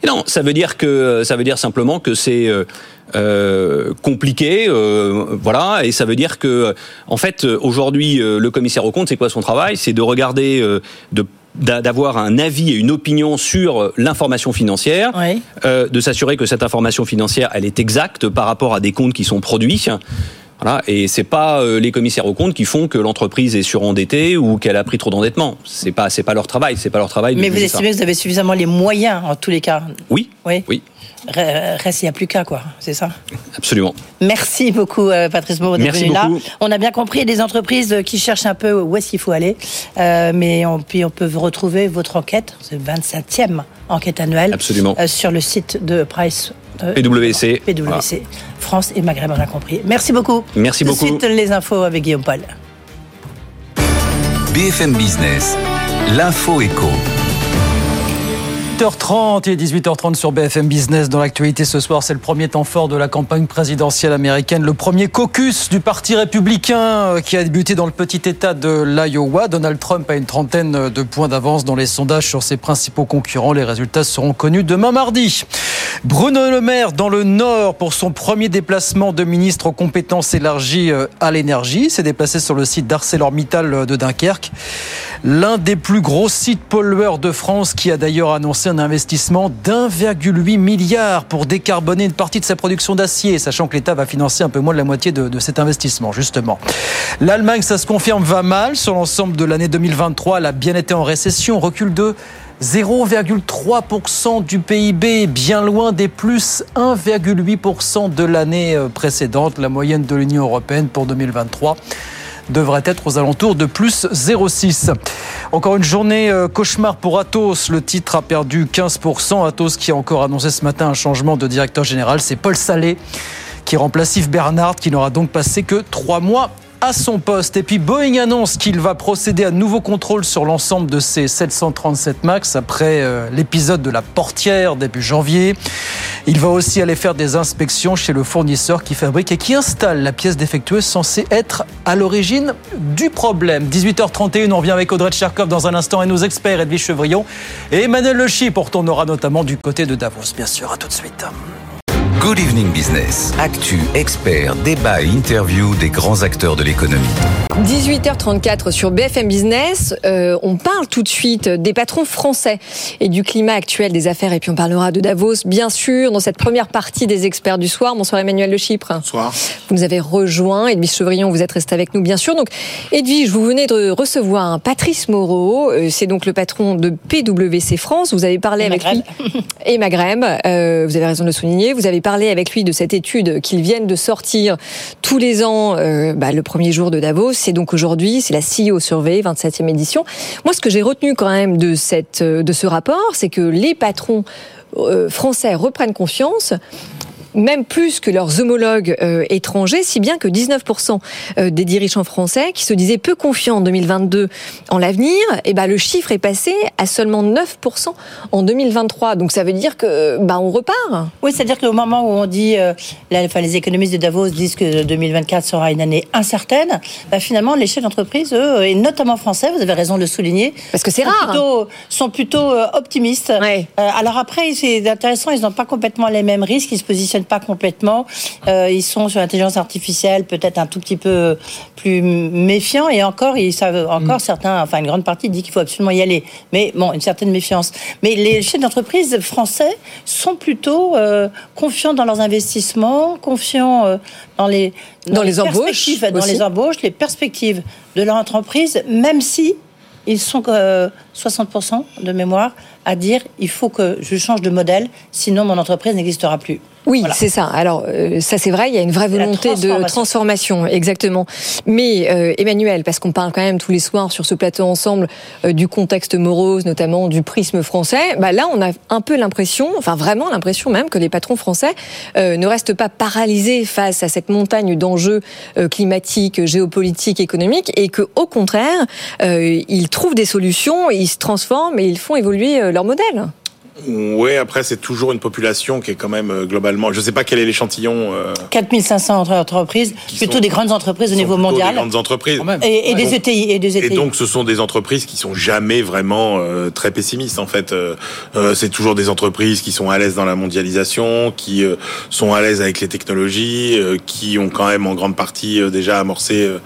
Non, ça veut dire que ça veut dire simplement que c'est euh, euh, compliqué, euh, voilà, et ça veut dire que en fait aujourd'hui le commissaire au compte, c'est quoi son travail? C'est de regarder, euh, de d'a- d'avoir un avis et une opinion sur l'information financière, Oui. de s'assurer que cette information financière elle est exacte par rapport à des comptes qui sont produits. Voilà, et c'est pas euh, les commissaires aux comptes qui font que l'entreprise est surendettée ou qu'elle a pris trop d'endettement. C'est pas c'est pas leur travail, c'est pas leur travail. de Mais vous estimez que vous avez suffisamment les moyens, en tous les cas? Oui, Oui. oui, Reste, il n'y a plus qu'à, quoi. C'est ça? Absolument. Merci beaucoup, euh, Patrice Moreau, d'être venu là. On a bien compris les entreprises qui cherchent un peu où est-ce qu'il faut aller. Euh, mais on, puis on peut retrouver votre enquête, c'est 27e enquête annuelle, Absolument. euh, sur le site de Price. euh, PwC. PwC, Voilà. France et Maghreb, on a compris. Merci beaucoup. Merci Tout de beaucoup. suite, les infos avec Guillaume Paul. BFM Business, l'info éco. 18h30 et 18h30 sur BFM Business. Dans l'actualité ce soir, c'est le premier temps fort de la campagne présidentielle américaine, le premier caucus du Parti républicain euh, qui a débuté dans le petit État de l'Iowa. Donald Trump a une trentaine de points d'avance dans les sondages sur ses principaux concurrents. Les résultats seront connus demain mardi. Bruno Le Maire dans le Nord pour son premier déplacement de ministre aux compétences élargies euh, à l'énergie. S'est déplacé sur le site d'ArcelorMittal euh, de Dunkerque. L'un des plus gros sites pollueurs de France qui a d'ailleurs annoncé un investissement d'1,8 milliard pour décarboner une partie de sa production d'acier, sachant que l'État va financer un peu moins de la moitié de, de cet investissement, justement. L'Allemagne, ça se confirme, va mal. Sur l'ensemble de l'année 2023, elle a bien été en récession, recul de 0,3% du PIB, bien loin des plus 1,8% de l'année euh, précédente, la moyenne de l'Union européenne pour 2023. Devrait être aux alentours de plus 0,6. Encore une journée euh, cauchemar pour Atos. Le titre a perdu 15%. Atos qui a encore annoncé ce matin un changement de directeur général. C'est Paul Salé qui remplace Yves Bernard, qui n'aura donc passé que trois mois à son poste. Et puis Boeing annonce qu'il va procéder à nouveaux contrôles sur l'ensemble de ses 737 MAX après euh, l'épisode de la portière début janvier. Il va aussi aller faire des inspections chez le fournisseur qui fabrique et qui installe la pièce défectueuse censée être à l'origine du problème. 18h31, on revient avec Audrey Tcherkov dans un instant et nos experts Edwige Chevrillon et Emmanuel Le Chip. On notamment du côté de Davos, bien sûr. À tout de suite. Good Evening Business. Actu, experts, débat et interview des grands acteurs de l'économie. 18h34 sur BFM Business. Euh, on parle tout de suite des patrons français et du climat actuel des affaires. Et puis on parlera de Davos, bien sûr, dans cette première partie des experts du soir. Bonsoir Emmanuel Le Chypre. Bonsoir. Vous nous avez rejoint. Edwige Chevrillon, vous êtes resté avec nous, bien sûr. Donc, Edwige, vous venez de recevoir Patrice Moreau. Euh, c'est donc le patron de PwC France. Vous avez parlé Et avec Maghreb. lui. Et Maghreb. Euh, vous avez raison de le souligner. Vous avez parlé avec lui de cette étude qu'ils viennent de sortir tous les ans, euh, bah, le premier jour de Davos. C'est donc aujourd'hui, c'est la CEO Survey, 27e édition. Moi, ce que j'ai retenu quand même de, cette, euh, de ce rapport, c'est que les patrons euh, français reprennent confiance même plus que leurs homologues euh, étrangers, si bien que 19% euh, des dirigeants français qui se disaient peu confiants en 2022 en l'avenir, et ben le chiffre est passé à seulement 9% en 2023. Donc ça veut dire que bah on repart. Oui, c'est-à-dire qu'au moment où on dit, euh, la- enfin, les économistes de Davos disent que 2024 sera une année incertaine, bah, finalement, les chefs d'entreprise, eux, et notamment français, vous avez raison de le souligner, parce que c'est sont rare. plutôt, sont plutôt euh, optimistes. Alors après, c'est intéressant, ils n'ont pas complètement les mêmes risques, ils se positionnent pas complètement, Euh, ils sont sur l'intelligence artificielle peut-être un tout petit peu plus méfiants, et encore, ils savent encore certains, enfin une grande partie dit qu'il faut absolument y aller, mais bon, une certaine méfiance. Mais les chefs d'entreprise français sont plutôt euh, confiants dans leurs investissements, confiants euh, dans les Dans les embauches perspectives, dans aussi. les embauches, les perspectives de leur entreprise, même si ils sont euh, 60% de mémoire à dire il faut que je change de modèle, sinon mon entreprise n'existera plus. Oui, Voilà. c'est ça. Alors euh, ça c'est vrai, il y a une vraie volonté de transformation. exactement. Mais euh, Emmanuel, parce qu'on parle quand même tous les soirs sur ce plateau ensemble euh, du contexte morose, notamment du prisme français, bah là on a un peu l'impression, enfin vraiment l'impression même que les patrons français euh, ne restent pas paralysés face à cette montagne d'enjeux euh, climatiques, géopolitiques, économiques, et que au contraire euh, ils trouvent des solutions, ils se transforment et ils font évoluer euh, leur modèle. Oui, après, c'est toujours une population qui est quand même euh, globalement. Je ne sais pas quel est l'échantillon. euh, 4500 entre- entreprises, plutôt sont- des grandes entreprises au niveau plutôt mondial. Des grandes entreprises. Et, et des ETI. Et des Et ETI. donc, ce sont des entreprises qui sont jamais vraiment euh, très pessimistes. En fait, Euh, euh, c'est toujours des entreprises qui sont à l'aise dans la mondialisation, qui euh, sont à l'aise avec les technologies, euh, qui ont quand même en grande partie euh, déjà amorcé euh,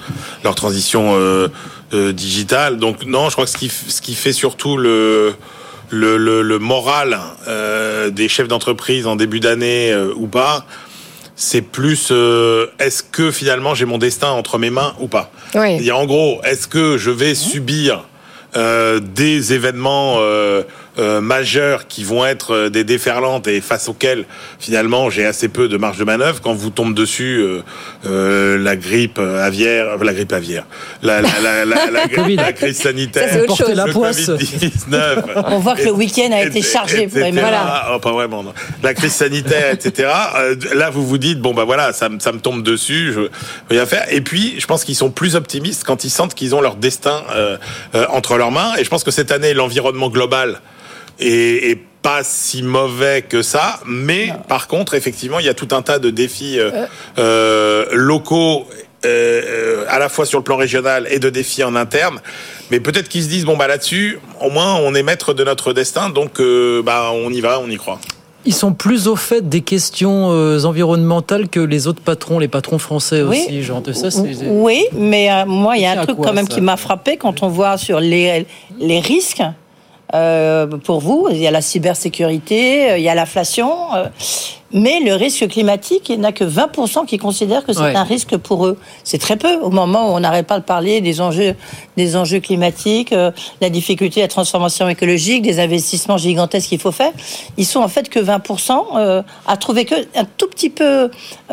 leur transition euh, euh, digitale. Donc, non, je crois que ce qui, ce qui fait surtout le le, le, le moral euh, des chefs d'entreprise en début d'année euh, ou pas, c'est plus euh, est-ce que finalement j'ai mon destin entre mes mains ou pas Oui. Il y a en gros, est-ce que je vais subir des événements euh, majeurs qui vont être euh, des déferlantes et face auxquels finalement j'ai assez peu de marge de manœuvre quand vous tombe dessus euh, euh, la grippe aviaire, euh, la grippe aviaire, la, la, la, la, crise sanitaire, Ça, autre chose. la poisse. Covid-19. On voit que le week-end a été chargé pour. Voilà. Oh, pas vraiment. non. La crise sanitaire, etc. Euh, là, vous vous dites bon bah voilà, ça, me- ça me tombe dessus, je rien faire. Et puis, je pense qu'ils sont plus optimistes quand ils sentent qu'ils ont leur destin euh, euh, entre leurs mains. Et je pense que cette année, l'environnement global est, est pas si mauvais que ça, mais par contre, effectivement, il y a tout un tas de défis euh, euh, locaux. euh, euh, à la fois sur le plan régional et de défis en interne, mais peut-être qu'ils se disent bon bah là-dessus, au moins on est maître de notre destin, donc euh, bah on y va, on y croit. Ils sont plus au fait des questions environnementales que les autres patrons, les patrons français Oui. aussi. Genre de ça, Oui, mais euh, moi, il y a un truc quoi, quand même ça qui m'a frappé quand on voit sur les, les risques. Euh, pour vous, il y a la cybersécurité, euh, il y a l'inflation, euh, Mais le risque climatique, il n'y en a que 20% qui considèrent que c'est Ouais. un risque pour eux. C'est très peu au moment où on n'arrête pas de parler des enjeux, des enjeux climatiques, euh, la difficulté à la transformation écologique, des investissements gigantesques qu'il faut faire. Ils sont en fait que 20% euh, à trouver que un tout petit peu. euh,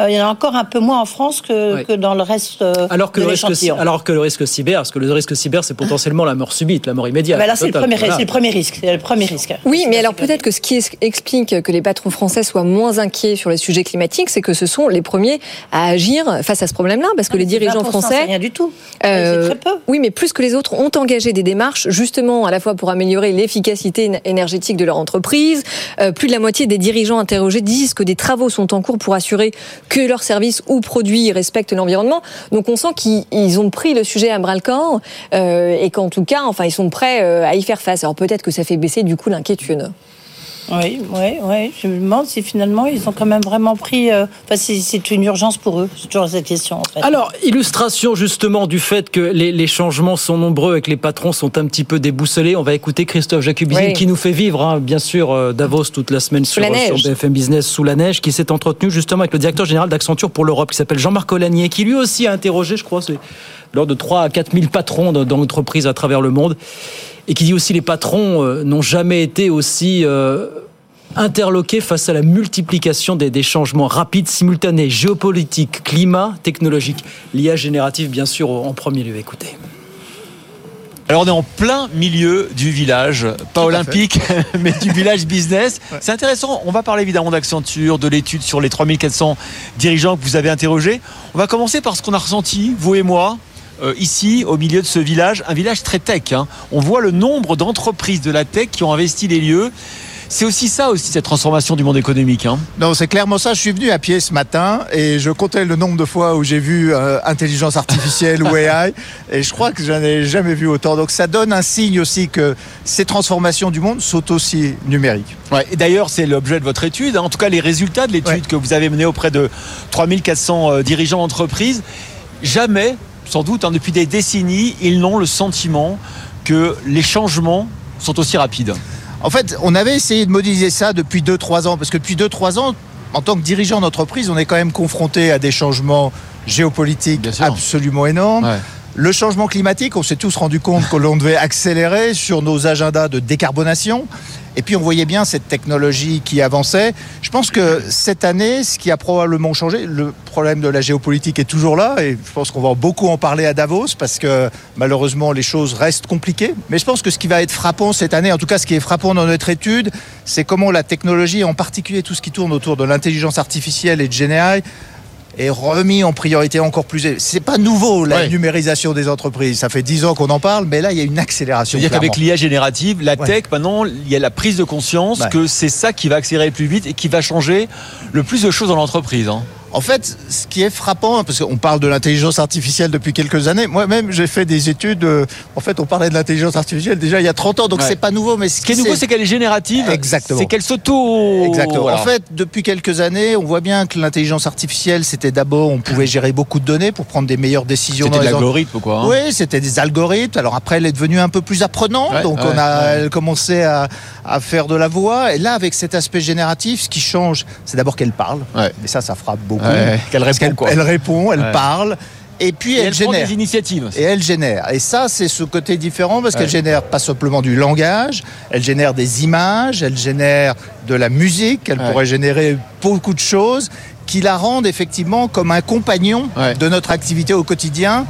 il y en a encore un peu moins en France que, Ouais. que dans le reste euh, Alors que, de le risque, alors que le risque cyber, parce que le risque cyber, c'est potentiellement la mort subite, la mort immédiate. Bah là, c'est le, premier, Voilà. c'est le premier risque. C'est le premier risque. Oui, mais alors peut-être que ce qui explique que les patrons français soient moins inquiets sur les sujets climatiques, c'est que ce sont les premiers à agir face à ce problème-là, parce que Non, les dirigeants 20%, français, rien du tout. euh, très peu. oui, mais plus que les autres, ont engagé des démarches justement à la fois pour améliorer l'efficacité éner- énergétique de leur entreprise. Euh, plus de la moitié des dirigeants interrogés disent que des travaux sont en cours pour assurer que leurs services ou produits respectent l'environnement. Donc on sent qu'ils ils ont pris le sujet à bras le corps euh, et qu'en tout cas, enfin, ils sont prêts à y faire face. Alors peut-être que ça fait baisser du coup l'inquiétude. Oui, oui, oui. Je me demande si finalement ils ont quand même vraiment pris. euh, Enfin, c'est- c'est une urgence pour eux. C'est toujours cette question en fait. Alors, illustration justement du fait que les, les changements sont nombreux et que les patrons sont un petit peu déboussolés, on va écouter Christophe Jacubizine Oui. qui nous fait vivre, hein, bien sûr, euh, Davos toute la semaine Sous sur, la neige. sur BFM Business sous la neige, qui s'est entretenu justement avec le directeur général d'Accenture pour l'Europe, qui s'appelle Jean-Marc Olanier, qui lui aussi a interrogé, je crois, c'est lors de 3 à 4 000 patrons l'entreprise à travers le monde, et qui dit aussi les patrons euh, n'ont jamais été aussi... euh, interloqués face à la multiplication des, des changements rapides, simultanés, géopolitiques, climat, technologiques, l'IA générative bien sûr en premier lieu. Écoutez. Alors on est en plein milieu du village, pas olympique, mais du village business. C'est intéressant, on va parler évidemment d'Accenture, de l'étude sur les 3400 dirigeants que vous avez interrogés. On va commencer par ce qu'on a ressenti, vous et moi, euh, ici, au milieu de ce village, un village très tech. hein. On voit le nombre d'entreprises de la tech qui ont investi les lieux. C'est aussi ça, aussi, cette transformation du monde économique. hein. Non, c'est clairement ça. Je suis venu à pied ce matin et je comptais le nombre de fois où j'ai vu euh, intelligence artificielle ou AI et je crois que j'en ai jamais vu autant. Donc ça donne un signe aussi que ces transformations du monde sont aussi numériques. Ouais, et d'ailleurs, c'est l'objet de votre étude, hein. en tout cas les résultats de l'étude que vous avez menée auprès de 3400 euh, dirigeants d'entreprise. Jamais, sans doute, hein, depuis des décennies, ils n'ont le sentiment que les changements sont aussi rapides. En fait, on avait essayé de modéliser ça depuis 2-3 ans, parce que depuis 2-3 ans, en tant que dirigeant d'entreprise, on est quand même confronté à des changements géopolitiques absolument énormes. Le changement climatique, on s'est tous rendu compte que l'on devait accélérer sur nos agendas de décarbonation. Et puis on voyait bien cette technologie qui avançait. Je pense que cette année, ce qui a probablement changé, le problème de la géopolitique est toujours là, et je pense qu'on va beaucoup en parler à Davos, parce que malheureusement les choses restent compliquées. Mais je pense que ce qui va être frappant cette année, en tout cas ce qui est frappant dans notre étude, c'est comment la technologie, en particulier tout ce qui tourne autour de l'intelligence artificielle et de GNI, est remis en priorité encore plus. élevée. C'est pas nouveau la numérisation des entreprises. Ça fait 10 ans qu'on en parle, mais là il y a une accélération. C'est-à-dire qu'avec l'IA générative, la tech, maintenant, il y a la prise de conscience Ouais. que c'est ça qui va accélérer le plus vite et qui va changer le plus de choses dans l'entreprise. hein. En fait, ce qui est frappant, parce qu'on parle de l'intelligence artificielle depuis quelques années, moi-même j'ai fait des études, euh, en fait on parlait de l'intelligence artificielle déjà il y a 30 ans, donc Ouais. c'est pas nouveau. Mais Ce qui est nouveau, c'est qu'elle est générative. Exactement. C'est qu'elle s'auto. Exactement. Voilà. En fait, depuis quelques années, on voit bien que l'intelligence artificielle, c'était d'abord, on pouvait gérer beaucoup de données pour prendre des meilleures décisions. C'était dans de les en- l'algorithme, quoi. hein. Oui, c'était des algorithmes. Alors après, elle est devenue un peu plus apprenante, Ouais, donc ouais, on a commencé à, à faire de la voix. Et là, avec cet aspect génératif, ce qui change, c'est d'abord qu'elle parle. Et ça, ça frappe beaucoup. Ouais, qu'elle répond, quoi. Elle répond, elle Ouais. parle. Et puis Et elle, elle prend génère. des initiatives. Et elle génère. Et ça, c'est ce côté différent parce Ouais. qu'elle génère pas simplement du langage, elle génère des images, elle génère de la musique, elle pourrait générer beaucoup de choses qui la rendent effectivement comme un compagnon de notre activité au quotidien.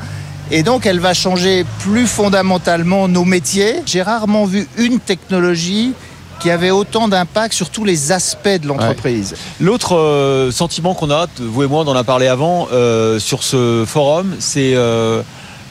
Et donc, elle va changer plus fondamentalement nos métiers. J'ai rarement vu une technologie qui avait autant d'impact sur tous les aspects de l'entreprise. L'autre euh, sentiment qu'on a, vous et moi, on en a parlé avant, euh, sur ce forum, c'est euh,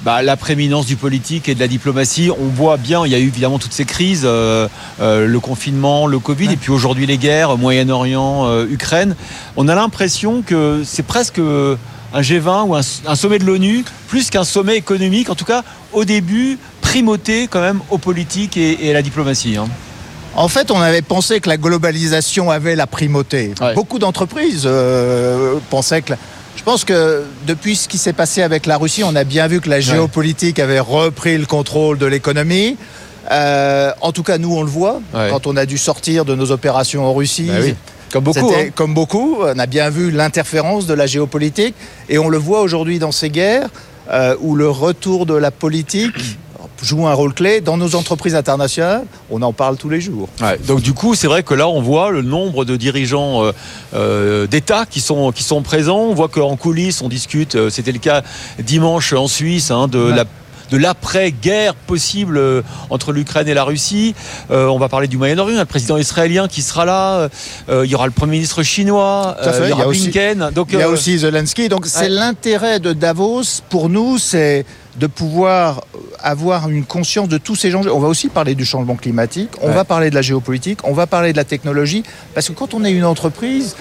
bah, la prééminence du politique et de la diplomatie. On voit bien, il y a eu évidemment toutes ces crises, le confinement, le Covid, et puis aujourd'hui les guerres, Moyen-Orient, Ukraine. On a l'impression que c'est presque un G20 ou un, un sommet de l'ONU, plus qu'un sommet économique, en tout cas au début, primauté quand même aux politiques et, et à la diplomatie. hein. En fait, on avait pensé que la globalisation avait la primauté. Beaucoup d'entreprises euh, pensaient que. la- Je pense que depuis ce qui s'est passé avec la Russie, on a bien vu que la géopolitique avait repris le contrôle de l'économie. Euh, en tout cas, nous, on le voit Ouais. quand on a dû sortir de nos opérations en Russie. Bah oui. Comme beaucoup. Hein. Comme beaucoup. On a bien vu l'interférence de la géopolitique. Et on le voit aujourd'hui dans ces guerres euh, où le retour de la politique joue un rôle clé dans nos entreprises internationales. On en parle tous les jours. donc du coup, c'est vrai que là, on voit le nombre de dirigeants euh, euh, d'État qui sont, qui sont présents. On voit qu'en coulisses, on discute, euh, c'était le cas dimanche en Suisse, hein, de la de l'après-guerre possible entre l'Ukraine et la Russie. on va parler du Moyen-Orient, le président israélien qui sera là. il y aura le Premier ministre chinois. il y aura Blinken. donc, il y a aussi Zelensky. Donc c'est l'intérêt de Davos pour nous, c'est de pouvoir avoir une conscience de tous ces enjeux. On va aussi parler du changement climatique, on va parler de la géopolitique, on va parler de la technologie, parce que quand on est une entreprise,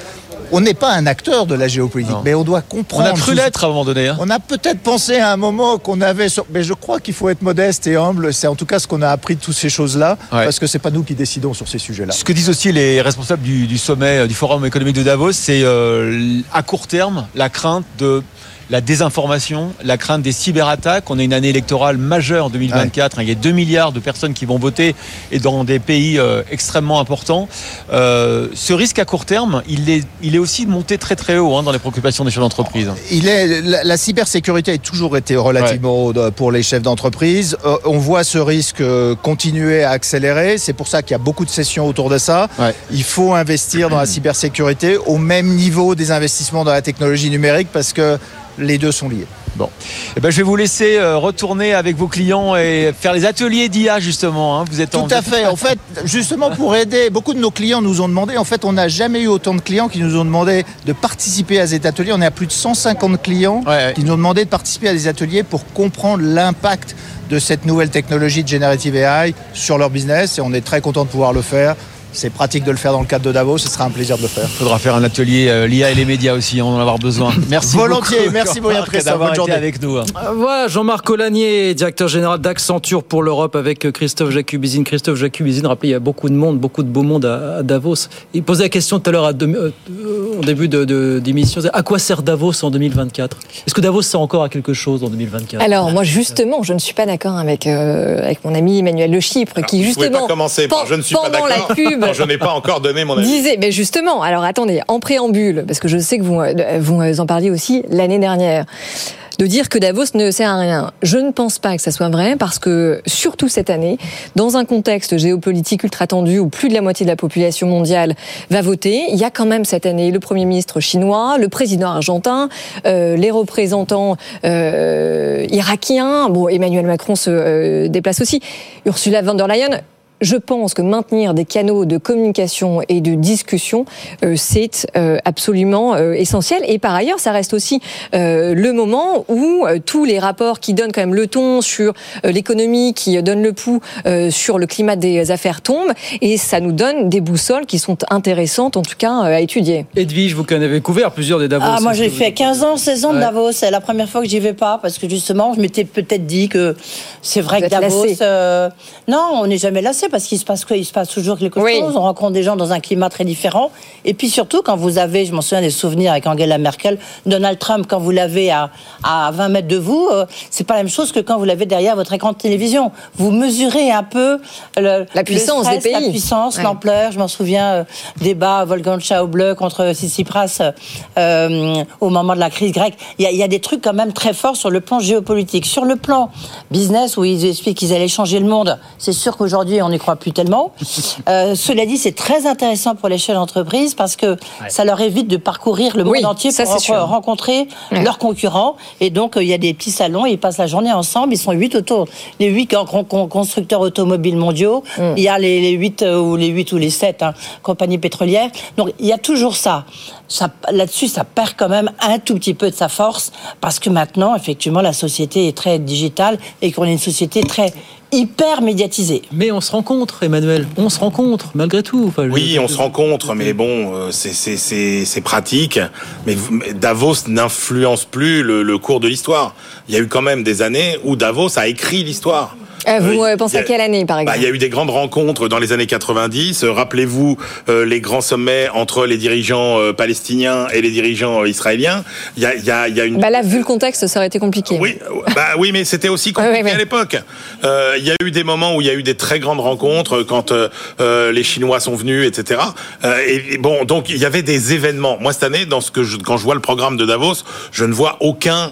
on n'est pas un acteur de la géopolitique, mais on doit comprendre. On a cru l'être à un moment donné. Hein. On a peut-être pensé à un moment qu'on avait, mais je crois qu'il faut être modeste et humble. C'est en tout cas ce qu'on a appris de toutes ces choses-là, parce que c'est pas nous qui décidons sur ces sujets-là. Ce que disent aussi les responsables du, sommet, du Forum économique de Davos, c'est euh, à court terme la crainte de la désinformation, la crainte des cyberattaques. On a une année électorale majeure en 2024. Il y a 2 milliards de personnes qui vont voter et dans des pays euh, extrêmement importants. Euh, ce risque à court terme, il est, il est aussi monté très très haut hein, dans les préoccupations des chefs d'entreprise. Il est, la, cybersécurité a toujours été relativement haut pour les chefs d'entreprise. Euh, on voit ce risque continuer à accélérer. C'est pour ça qu'il y a beaucoup de sessions autour de ça. Il faut investir dans la cybersécurité au même niveau des investissements dans la technologie numérique parce que les deux sont liés. Bon, eh ben, je vais vous laisser euh, retourner avec vos clients et faire les ateliers d'IA justement. Hein. Vous êtes tout à fait. En fait, justement pour aider, beaucoup de nos clients nous ont demandé. En fait, on n'a jamais eu autant de clients qui nous ont demandé de participer à cet atelier. On est à plus de 150 clients qui nous ont demandé de participer à des ateliers pour comprendre l'impact de cette nouvelle technologie de Generative AI sur leur business. Et on est très content de pouvoir le faire c'est pratique de le faire dans le cadre de Davos, ce sera un plaisir de le faire. Il faudra faire un atelier euh, l'IA et les médias aussi, on en avoir besoin. Merci Volontiers, merci beaucoup d'avoir été avec nous. Euh, voilà, Jean-Marc Colanier, directeur général d'Accenture pour l'Europe avec euh, Christophe Jacubizine. Christophe Jacubizine, rappelez, il y a beaucoup de monde, beaucoup de beau monde à, Davos. Il posait la question tout à l'heure au début d'émission, de, à quoi sert Davos en 2024 Est-ce que Davos sert encore à quelque chose en 2024 Alors moi justement, je ne suis pas d'accord avec, avec mon ami Emmanuel Le Chypre qui justement... Pas commencer par, je ne suis pas d'accord je n'ai pas encore donné mon avis. Disait, mais justement, alors attendez, en préambule, parce que je sais que vous, euh, vous en parliez aussi l'année dernière de dire que Davos ne sert à rien. Je ne pense pas que ça soit vrai parce que, surtout cette année, dans un contexte géopolitique ultra tendu où plus de la moitié de la population mondiale va voter, il y a quand même cette année le Premier ministre chinois, le président argentin, euh, les représentants euh, irakiens, bon, Emmanuel Macron se euh, déplace aussi, Ursula von der Leyen, je pense que maintenir des canaux de communication et de discussion, euh, c'est euh, absolument euh, essentiel. Et par ailleurs, ça reste aussi le moment où tous les rapports qui donnent quand même le ton sur l'économie, qui donnent le pouls sur le climat des affaires tombent, et ça nous donne des boussoles qui sont intéressantes, en tout cas, à étudier. Edwige, vous en avez couvert plusieurs des Davos. Ah, moi, j'ai fait 15 ans, 16 ans de Davos. C'est la première fois que j'y vais pas, parce que justement, je m'étais peut-être dit que c'est vrai que Davos... non, on n'est jamais lassé parce qu'il se passe quoi? Il se passe toujours quelque chose. On rencontre des gens dans un climat très différent. Et puis surtout, quand vous avez, je m'en souviens des souvenirs avec Angela Merkel, Donald Trump, quand vous l'avez à, à 20 mètres de vous, euh, c'est pas la même chose que quand vous l'avez derrière votre écran de télévision. Vous mesurez un peu la puissance des pays, la puissance, l'ampleur. Je m'en souviens euh, débat Volgan Bleu contre Tsipras euh, au moment de la crise grecque. Il y, a, il y, a, des trucs quand même très forts sur le plan géopolitique, sur le plan business où ils expliquent qu'ils allaient changer le monde. C'est sûr qu'aujourd'hui on n'y croit plus tellement. Euh, cela dit, c'est très intéressant pour l'échelle d'entreprise parce que ça leur évite de parcourir le monde entier pour rencontrer leurs concurrents. Et donc, euh, il y a des petits salons, ils passent la journée ensemble. Ils sont huit autour. Les huit constructeurs automobiles mondiaux. Mm. Il y a les, huit euh, ou les huit ou les sept hein, compagnies pétrolières. Donc, il y a toujours ça. ça Là-dessus, ça perd quand même un tout petit peu de sa force parce que maintenant, effectivement, la société est très digitale et qu'on est une société très hyper médiatisé. Mais on se rencontre, Emmanuel. On se rencontre, malgré tout. oui, on se rencontre, mais bon, euh, c'est pratique. Mais Davos n'influence plus le, cours de l'histoire. Il y a eu quand même des années où Davos a écrit l'histoire. Euh, vous Euh, pensez à quelle année, par bah, exemple Il y a eu des grandes rencontres dans les années 90. Euh, Rappelez-vous euh, les grands sommets entre les dirigeants euh, palestiniens et les dirigeants israéliens. Il y a, y a, il y a une bah Là, vu le contexte, ça aurait été compliqué. oui, bah oui, mais c'était aussi compliqué à l'époque. Il y a eu des moments où il y a eu des très grandes rencontres quand les Chinois sont venus, etc. Et, et bon, donc il y avait des événements. Moi cette année, dans ce que je, quand je vois le programme de Davos, je ne vois aucun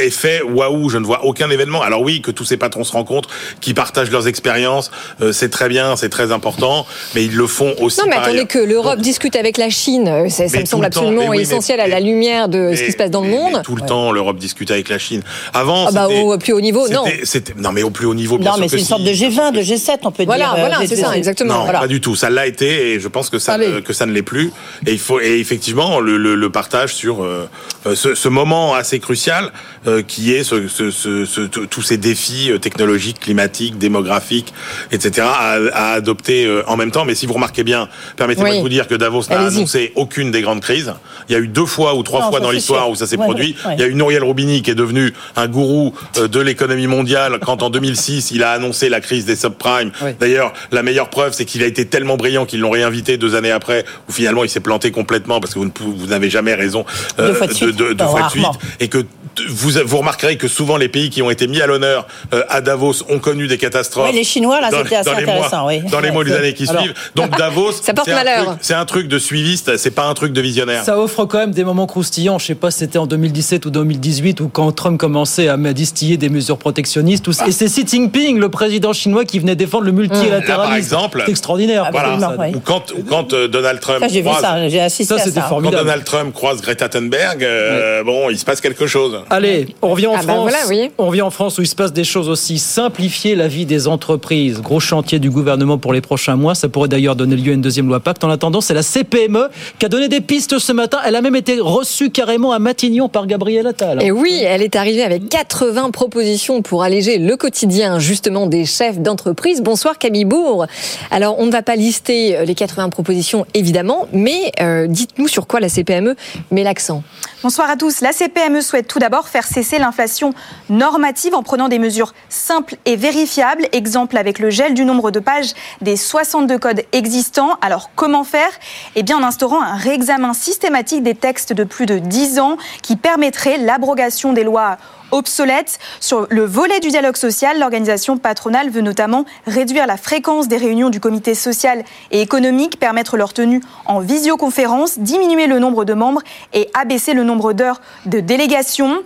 effet waouh, je ne vois aucun événement. Alors oui, que tous ces patrons se rencontrent, qui partagent leurs expériences, euh, c'est très bien, c'est très important, mais ils le font aussi. Non, mais attendez ailleurs. que l'Europe discute avec la Chine, euh, ça, me semble absolument mais- essentiel à la lumière de ce qui se passe dans le mais- monde. mais tout le temps, l'Europe discute avec la Chine. Avant, Ah bah, au plus haut niveau, non. c'était- c'était- Non, mais au plus haut niveau, bien Non, sûr mais que c'est une si. sorte de G20, de G7, on peut Voilà, dire. voilà, euh, c'est ça, G7. exactement. Non, Voilà. pas du tout. Ça l'a été et je pense que ça, Allez. que ça ne l'est plus. Et il faut et effectivement le, le, le partage sur euh, euh, ce, ce moment assez crucial euh, qui est ce, ce, ce, ce- t- tous ces défis euh, technologiques, climatiques, démographiques, etc. à, à adopter euh, en même temps. Mais si vous remarquez bien, permettez-moi Oui. de vous dire que Davos n'a annoncé aucune des grandes crises. Il y a eu deux fois ou trois Non, fois dans l'histoire où ça s'est Ouais, produit. ouais. Il y a eu Nouriel Roubini qui est devenu un gourou euh, de l'économie mondiale quand en 2006 il a annoncé la crise des subprimes. D'ailleurs, la meilleure preuve c'est qu'il a été tellement brillant qu'ils l'ont réinvité deux années après où finalement il s'est planté complètement parce que vous ne pou- vous n'avez jamais raison euh, Deux fois de suite. de- de Non, fois de suite et que vous, vous remarquerez que souvent les pays qui ont été mis à l'honneur euh, à Davos ont connu des catastrophes. Oui, les Chinois, là, dans- c'était assez dans les mois- intéressant, oui. Dans les mois les années qui Alors- suivent. Donc Davos, Ça porte c'est un malheur. truc- C'est un truc de suiviste, c'est pas un truc de visionnaire. Ça offre quand même des moments croustillants. Je sais pas si c'était en 2017 ou 2018 ou quand Trump commençait à distiller des mesures protectionnistes. ça. Et c'est Xi Jinping, le président chinois, qui venait défendre le multilatéralisme. Là, par exemple, c'est extraordinaire. Voilà. Ça. oui. Ou quand, ou quand euh, Donald Trump Ça, j'ai vu croise, ça, j'ai assisté Ça, à c'était ça. quand formidable. Donald Trump croise Greta Thunberg, euh, bon, il se passe quelque chose. Allez, on revient en Ah bah France. voilà, oui. On revient en France où il se passe des choses aussi. Simplifier la vie des entreprises. Gros chantier du gouvernement pour les prochains mois. Ça pourrait d'ailleurs donner lieu à une deuxième loi Pacte. En attendant, c'est la CPME qui a donné des pistes ce matin. Elle a même été reçue carrément à Matignon par Gabriel Attal. Et oui, elle est arrivée avec 80 propositions pour alléger le quotidien justement des chefs d'entreprise. Bonsoir Camille Bourg. Alors on ne va pas lister euh, les 80 propositions évidemment, mais euh, dites-nous sur quoi la CPME met l'accent. Bonsoir à tous. La CPME souhaite tout d'abord faire cesser l'inflation normative en prenant des mesures simples et vérifiables. Exemple avec le gel du nombre de pages des 62 codes existants. Alors comment faire? Eh bien en instaurant un réexamen systématique des textes de plus de 10 ans qui permettrait l'abrogation des lois obsolètes. Sur le volet du dialogue social, l'organisation patronale veut notamment réduire la fréquence des réunions du comité social et économique, permettre leur tenue en visioconférence, diminuer le nombre de membres et abaisser le nombre d'heures de délégation.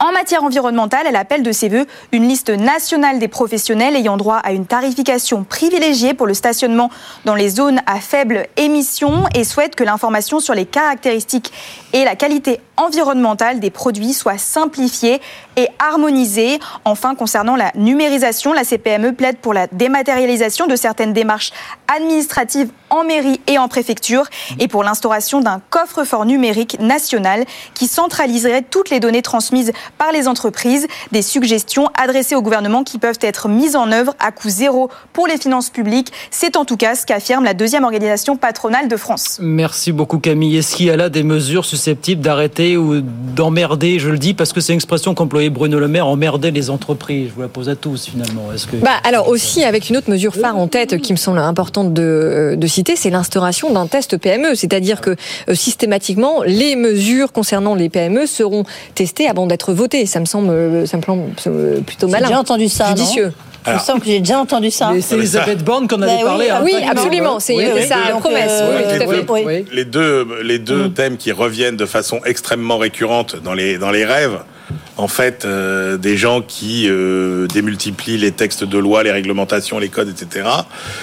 En matière environnementale, elle appelle de ses voeux une liste nationale des professionnels ayant droit à une tarification privilégiée pour le stationnement dans les zones à faible émission et souhaite que l'information sur les caractéristiques et la qualité environnementale des produits soit simplifiée et harmonisée. Enfin, concernant la numérisation, la CPME plaide pour la dématérialisation de certaines démarches administratives en mairie et en préfecture et pour l'instauration d'un coffre-fort numérique national qui centraliserait toutes les données transmises par les entreprises, des suggestions adressées au gouvernement qui peuvent être mises en œuvre à coût zéro pour les finances publiques. C'est en tout cas ce qu'affirme la deuxième organisation patronale de France. Merci beaucoup Camille. Est-ce qu'il y a là des mesures susceptibles d'arrêter ou d'emmerder, je le dis parce que c'est une expression qu'employait Bruno Le Maire, emmerder les entreprises Je vous la pose à tous finalement. Est-ce que... Bah, alors aussi avec une autre mesure phare en tête qui me semble importante de, euh, de citer, c'est l'instauration d'un test PME, c'est-à-dire que euh, systématiquement les mesures concernant les PME seront testées avant d'être votées. Ça me semble, euh, ça me semble plutôt J'ai malin, déjà entendu ça, non? Judicieux. Il me semble que j'ai déjà entendu ça. Mais c'est Elisabeth Borne qu'on avait Bah oui, parlé. hein, oui, pas du absolument, c'est- Oui, oui. sa promesse, euh, oui, tout à oui, fait. oui. Oui. Les deux, les deux thèmes qui reviennent de façon extrêmement récurrente dans les, dans les rêves, en fait, euh, des gens qui euh, démultiplient les textes de loi, les réglementations, les codes, etc.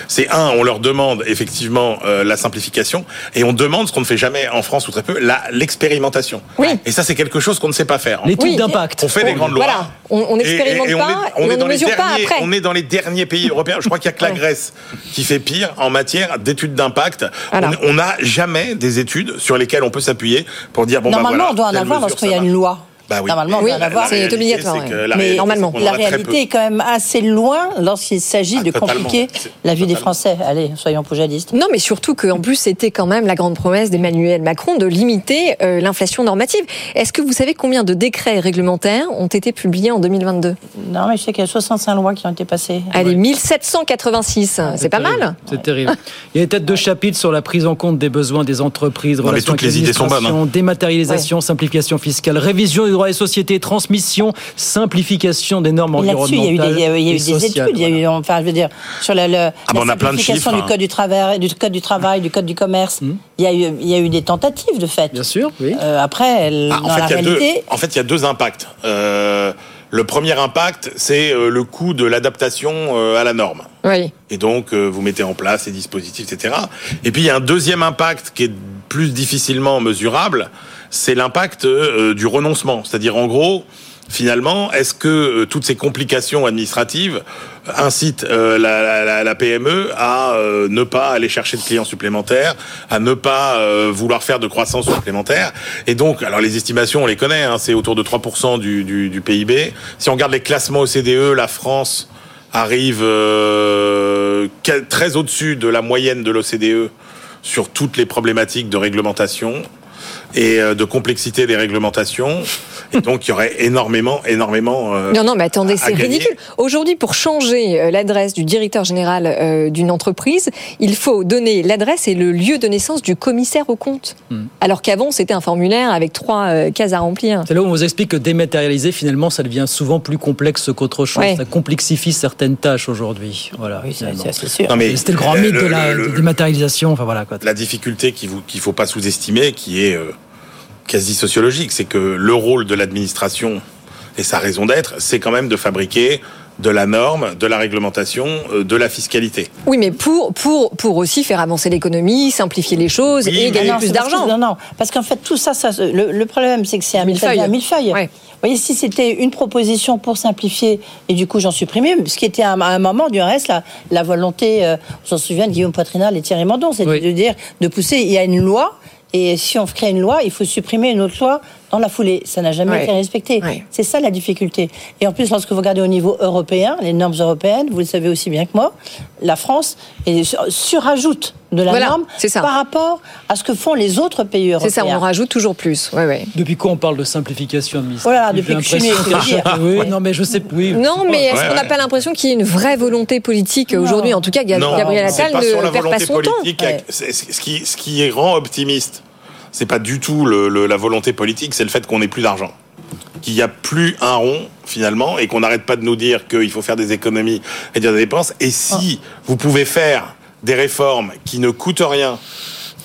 C'est un, on leur demande effectivement euh, la simplification et on demande ce qu'on ne fait jamais en France ou très peu, la l'expérimentation. Oui. Et ça, c'est quelque chose qu'on ne sait pas faire. L'étude Oui. d'impact. On fait des grandes lois. Voilà, on on Et- n'expérimente et- et pas, on est, et on est on dans ne les mesure pas après. on est dans les derniers pays européens. Je crois qu'il y a que la. Grèce qui fait pire en matière d'études d'impact. Voilà. On- n'a jamais des études sur lesquelles on peut s'appuyer pour dire bon bah Normalement, voilà, on doit en avoir lorsqu'il y a une loi. Bah oui. Normalement, on Oui, C'est obligatoire, ouais. Mais normalement, la réalité est quand même assez loin lorsqu'il s'agit de totalement. compliquer la vie des Français. Allez, soyons poujadistes. Non, mais surtout qu'en plus, c'était quand même la grande promesse d'Emmanuel Macron de limiter euh, l'inflation normative. Est-ce que vous savez combien de décrets réglementaires ont été publiés en 2022 Non, mais je sais qu'il y a 65 lois qui ont été passées. Allez, 1786, c'est pas terrible. mal C'est terrible. Il y a des têtes de chapitre sur la prise en compte des besoins des entreprises, mais relations toutes avec les idées sont bonnes, hein. dématérialisation, simplification fiscale, révision du droit des sociétés, transmission, simplification des normes Mais Là-dessus, il y a eu des, il y a eu- il y a eu et des sociales, études. Il y a eu, enfin, je veux dire, sur la, Ah bah, la simplification chiffres, du hein. code du travail, du code du travail, du code du commerce. Il y a eu, il y a eu des tentatives de fait. Bien sûr, oui. après, elle- Ah, en, dans fait, la il y a deux, réalité, en fait, il y a deux impacts. Euh, le premier impact, c'est euh, le coût de l'adaptation euh, à la norme. Oui. Et donc, euh, vous mettez en place les dispositifs, etc. Et puis, il y a un deuxième impact qui est plus difficilement mesurable, c'est l'impact euh, du renoncement. C'est-à-dire, en gros, finalement, est-ce que euh, toutes ces complications administratives incitent euh, la, PME à ne pas aller chercher de clients supplémentaires, à ne pas vouloir faire de croissance supplémentaire? Et donc, alors les estimations, on les connaît, hein, c'est autour de 3% du, PIB. Si on regarde les classements OCDE, la France arrive très au-dessus de la moyenne de l'OCDE sur toutes les problématiques de réglementation et euh, de complexité des réglementations. Et donc, il y aurait énormément, énormément. euh, Non, non, mais attendez, c'est ridicule. Aujourd'hui, pour changer euh, l'adresse du directeur général euh, d'une entreprise, il faut donner l'adresse et le lieu de naissance du commissaire au compte. Hmm. Alors qu'avant, c'était un formulaire avec trois euh, cases à remplir. C'est là où on vous explique que dématérialiser, finalement, ça devient souvent plus complexe qu'autre chose. Ouais. Ça complexifie certaines tâches aujourd'hui. Voilà. finalement. Non, mais C'était le grand mythe le- de la le- dématérialisation. Enfin voilà quoi. la difficulté qu'il qu'il faut pas sous-estimer, qui est euh, quasi sociologique, c'est que le rôle de l'administration et sa raison d'être, c'est quand même de fabriquer de la norme, de la réglementation, euh, de la fiscalité. Oui, mais pour, pour, pour aussi faire avancer l'économie, simplifier les choses et gagner Non, plus c'est parce d'argent. Non, non, parce qu'en fait, tout ça, ça le, le problème, c'est que c'est un millefeuille. Un millefeuille. Vous voyez, si c'était une proposition pour simplifier, et du coup, j'en supprimais, ce qui était à un, moment, du reste, la, la volonté, euh, on s'en souvient de Guillaume Poitrinal et Thierry Mandon, c'était de dire, de pousser, il y a une loi, et si on crée une loi, il faut supprimer une autre loi dans la foulée. Ça n'a jamais Ouais. été respecté. C'est ça la difficulté. Et en plus, lorsque vous regardez au niveau européen, les normes européennes, vous le savez aussi bien que moi, la France surajoute de la Voilà, norme ça. par rapport à ce que font les autres pays européens. C'est ça, on en rajoute toujours plus. Ouais, ouais. Depuis quand on parle de simplification administrative Voilà, depuis que je suis. Oui, non, mais je sais. Oui, Non, mais est-ce qu'on n'a pas l'impression qu'il y a une vraie volonté politique aujourd'hui? En tout cas, Gabriel Attal ne perd pas son temps. Ce qui, ce qui rend optimiste, c'est pas du tout le- le- la volonté politique, c'est le fait qu'on n'ait plus d'argent. Qu'il n'y a plus un rond, finalement, et qu'on n'arrête pas de nous dire qu'il faut faire des économies et dire des dépenses. Et si vous pouvez faire des réformes qui ne coûtent rien,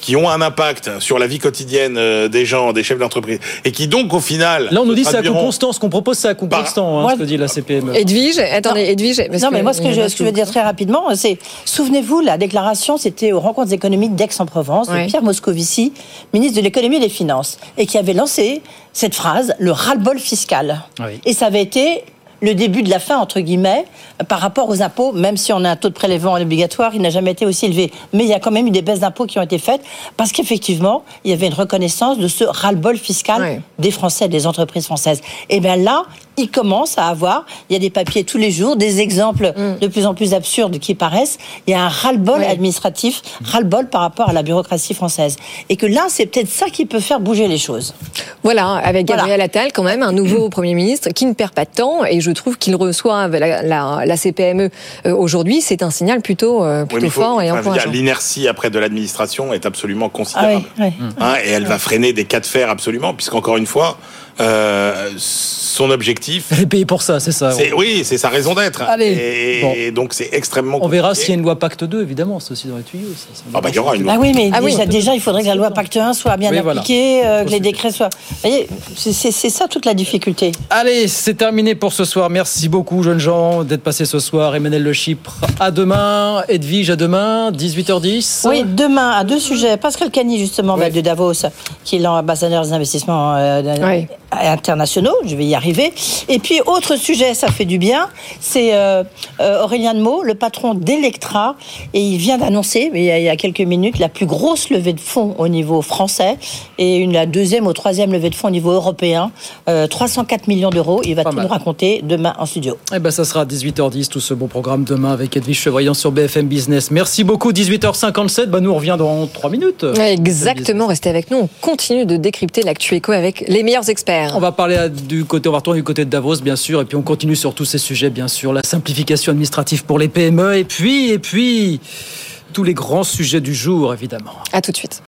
qui ont un impact sur la vie quotidienne euh, des gens, des chefs d'entreprise, et qui donc, au final. Là, on nous dit c'est à coût constant. Ce qu'on propose, c'est à coût constant, hein, ce que dit la CPME. Edwige, attendez, Edwige. parce Non, mais moi, ce que, je, ce que je veux dire très rapidement, c'est, souvenez-vous, la déclaration, c'était aux rencontres économiques d'Aix-en-Provence, Ouais. de Pierre Moscovici, ministre de l'économie et des finances, et qui avait lancé cette phrase, le ras-le-bol fiscal. Oui. Et ça avait été le début de la fin, entre guillemets, par rapport aux impôts, même si on a un taux de prélèvement obligatoire, il n'a jamais été aussi élevé. Mais il y a quand même eu des baisses d'impôts qui ont été faites, parce qu'effectivement, il y avait une reconnaissance de ce ras-le-bol fiscal des Français, des entreprises françaises. Et bien là, il commence à avoir, il y a des papiers tous les jours, des exemples de plus en plus absurdes qui paraissent. Il y a un ras-le-bol administratif, ras-le-bol par rapport à la bureaucratie française. Et que là, c'est peut-être ça qui peut faire bouger les choses. Voilà, avec Voilà. Gabriel Attal, quand même, un nouveau Premier ministre qui ne perd pas de temps. Et je trouve qu'il reçoive la, la- la CPME euh, aujourd'hui. C'est un signal plutôt, euh, Oui, plutôt il faut- fort et enfin, je encourageant. L'inertie après de l'administration est absolument considérable. Ah oui, Hein, et elle va freiner des cas de fer absolument, puisqu'encore une fois, euh, son objectif. Elle est payée pour ça, c'est ça. C'est, oui, c'est sa raison d'être. Allez. Et, Bon. et donc c'est extrêmement. On verra s'il y a une loi Pacte 2, évidemment, c'est aussi dans les tuyaux. Ça, ça Ah bah, il y aura une loi. Ah oui, mais Ah oui. déjà, déjà, il faudrait que la loi Pacte 1 soit bien Oui, voilà. appliquée, euh, que les décrets soient. Vous voyez, c'est- c'est c'est ça toute la difficulté. Allez, c'est terminé pour ce soir. Merci beaucoup, jeunes gens, d'être passés ce soir. Emmanuel Le Chypre, à demain. Edwige, à demain, 18h10. Oui, demain, à deux sujets. Pascal Cagny, justement, va être de Davos, qui est l'ambassadeur des investissements euh, internationaux. Je vais y arriver. Et puis, autre sujet, ça fait du bien, c'est euh, euh, Aurélien de Meaux, le patron d'Electra, et il vient d'annoncer, il, y a quelques minutes, la plus grosse levée de fonds au niveau français et une, la deuxième ou troisième levée de fonds au niveau européen. 304 millions d'euros. Il va tout nous raconter demain en studio. Eh ben, ça sera à 18h10, tout ce beau programme demain avec Edwige Chevoyant sur BFM Business. Merci beaucoup. 18h57. Bah, nous, on revient dans 3 minutes. Exactement. Restez avec nous. On continue de décrypter l'actu éco avec les meilleurs experts. On va parler du côté, on va retourner du côté de Davos, bien sûr. Et puis, on continue sur tous ces sujets, bien sûr. La simplification administrative pour les PME. Et puis, et puis, tous les grands sujets du jour, évidemment. À tout de suite.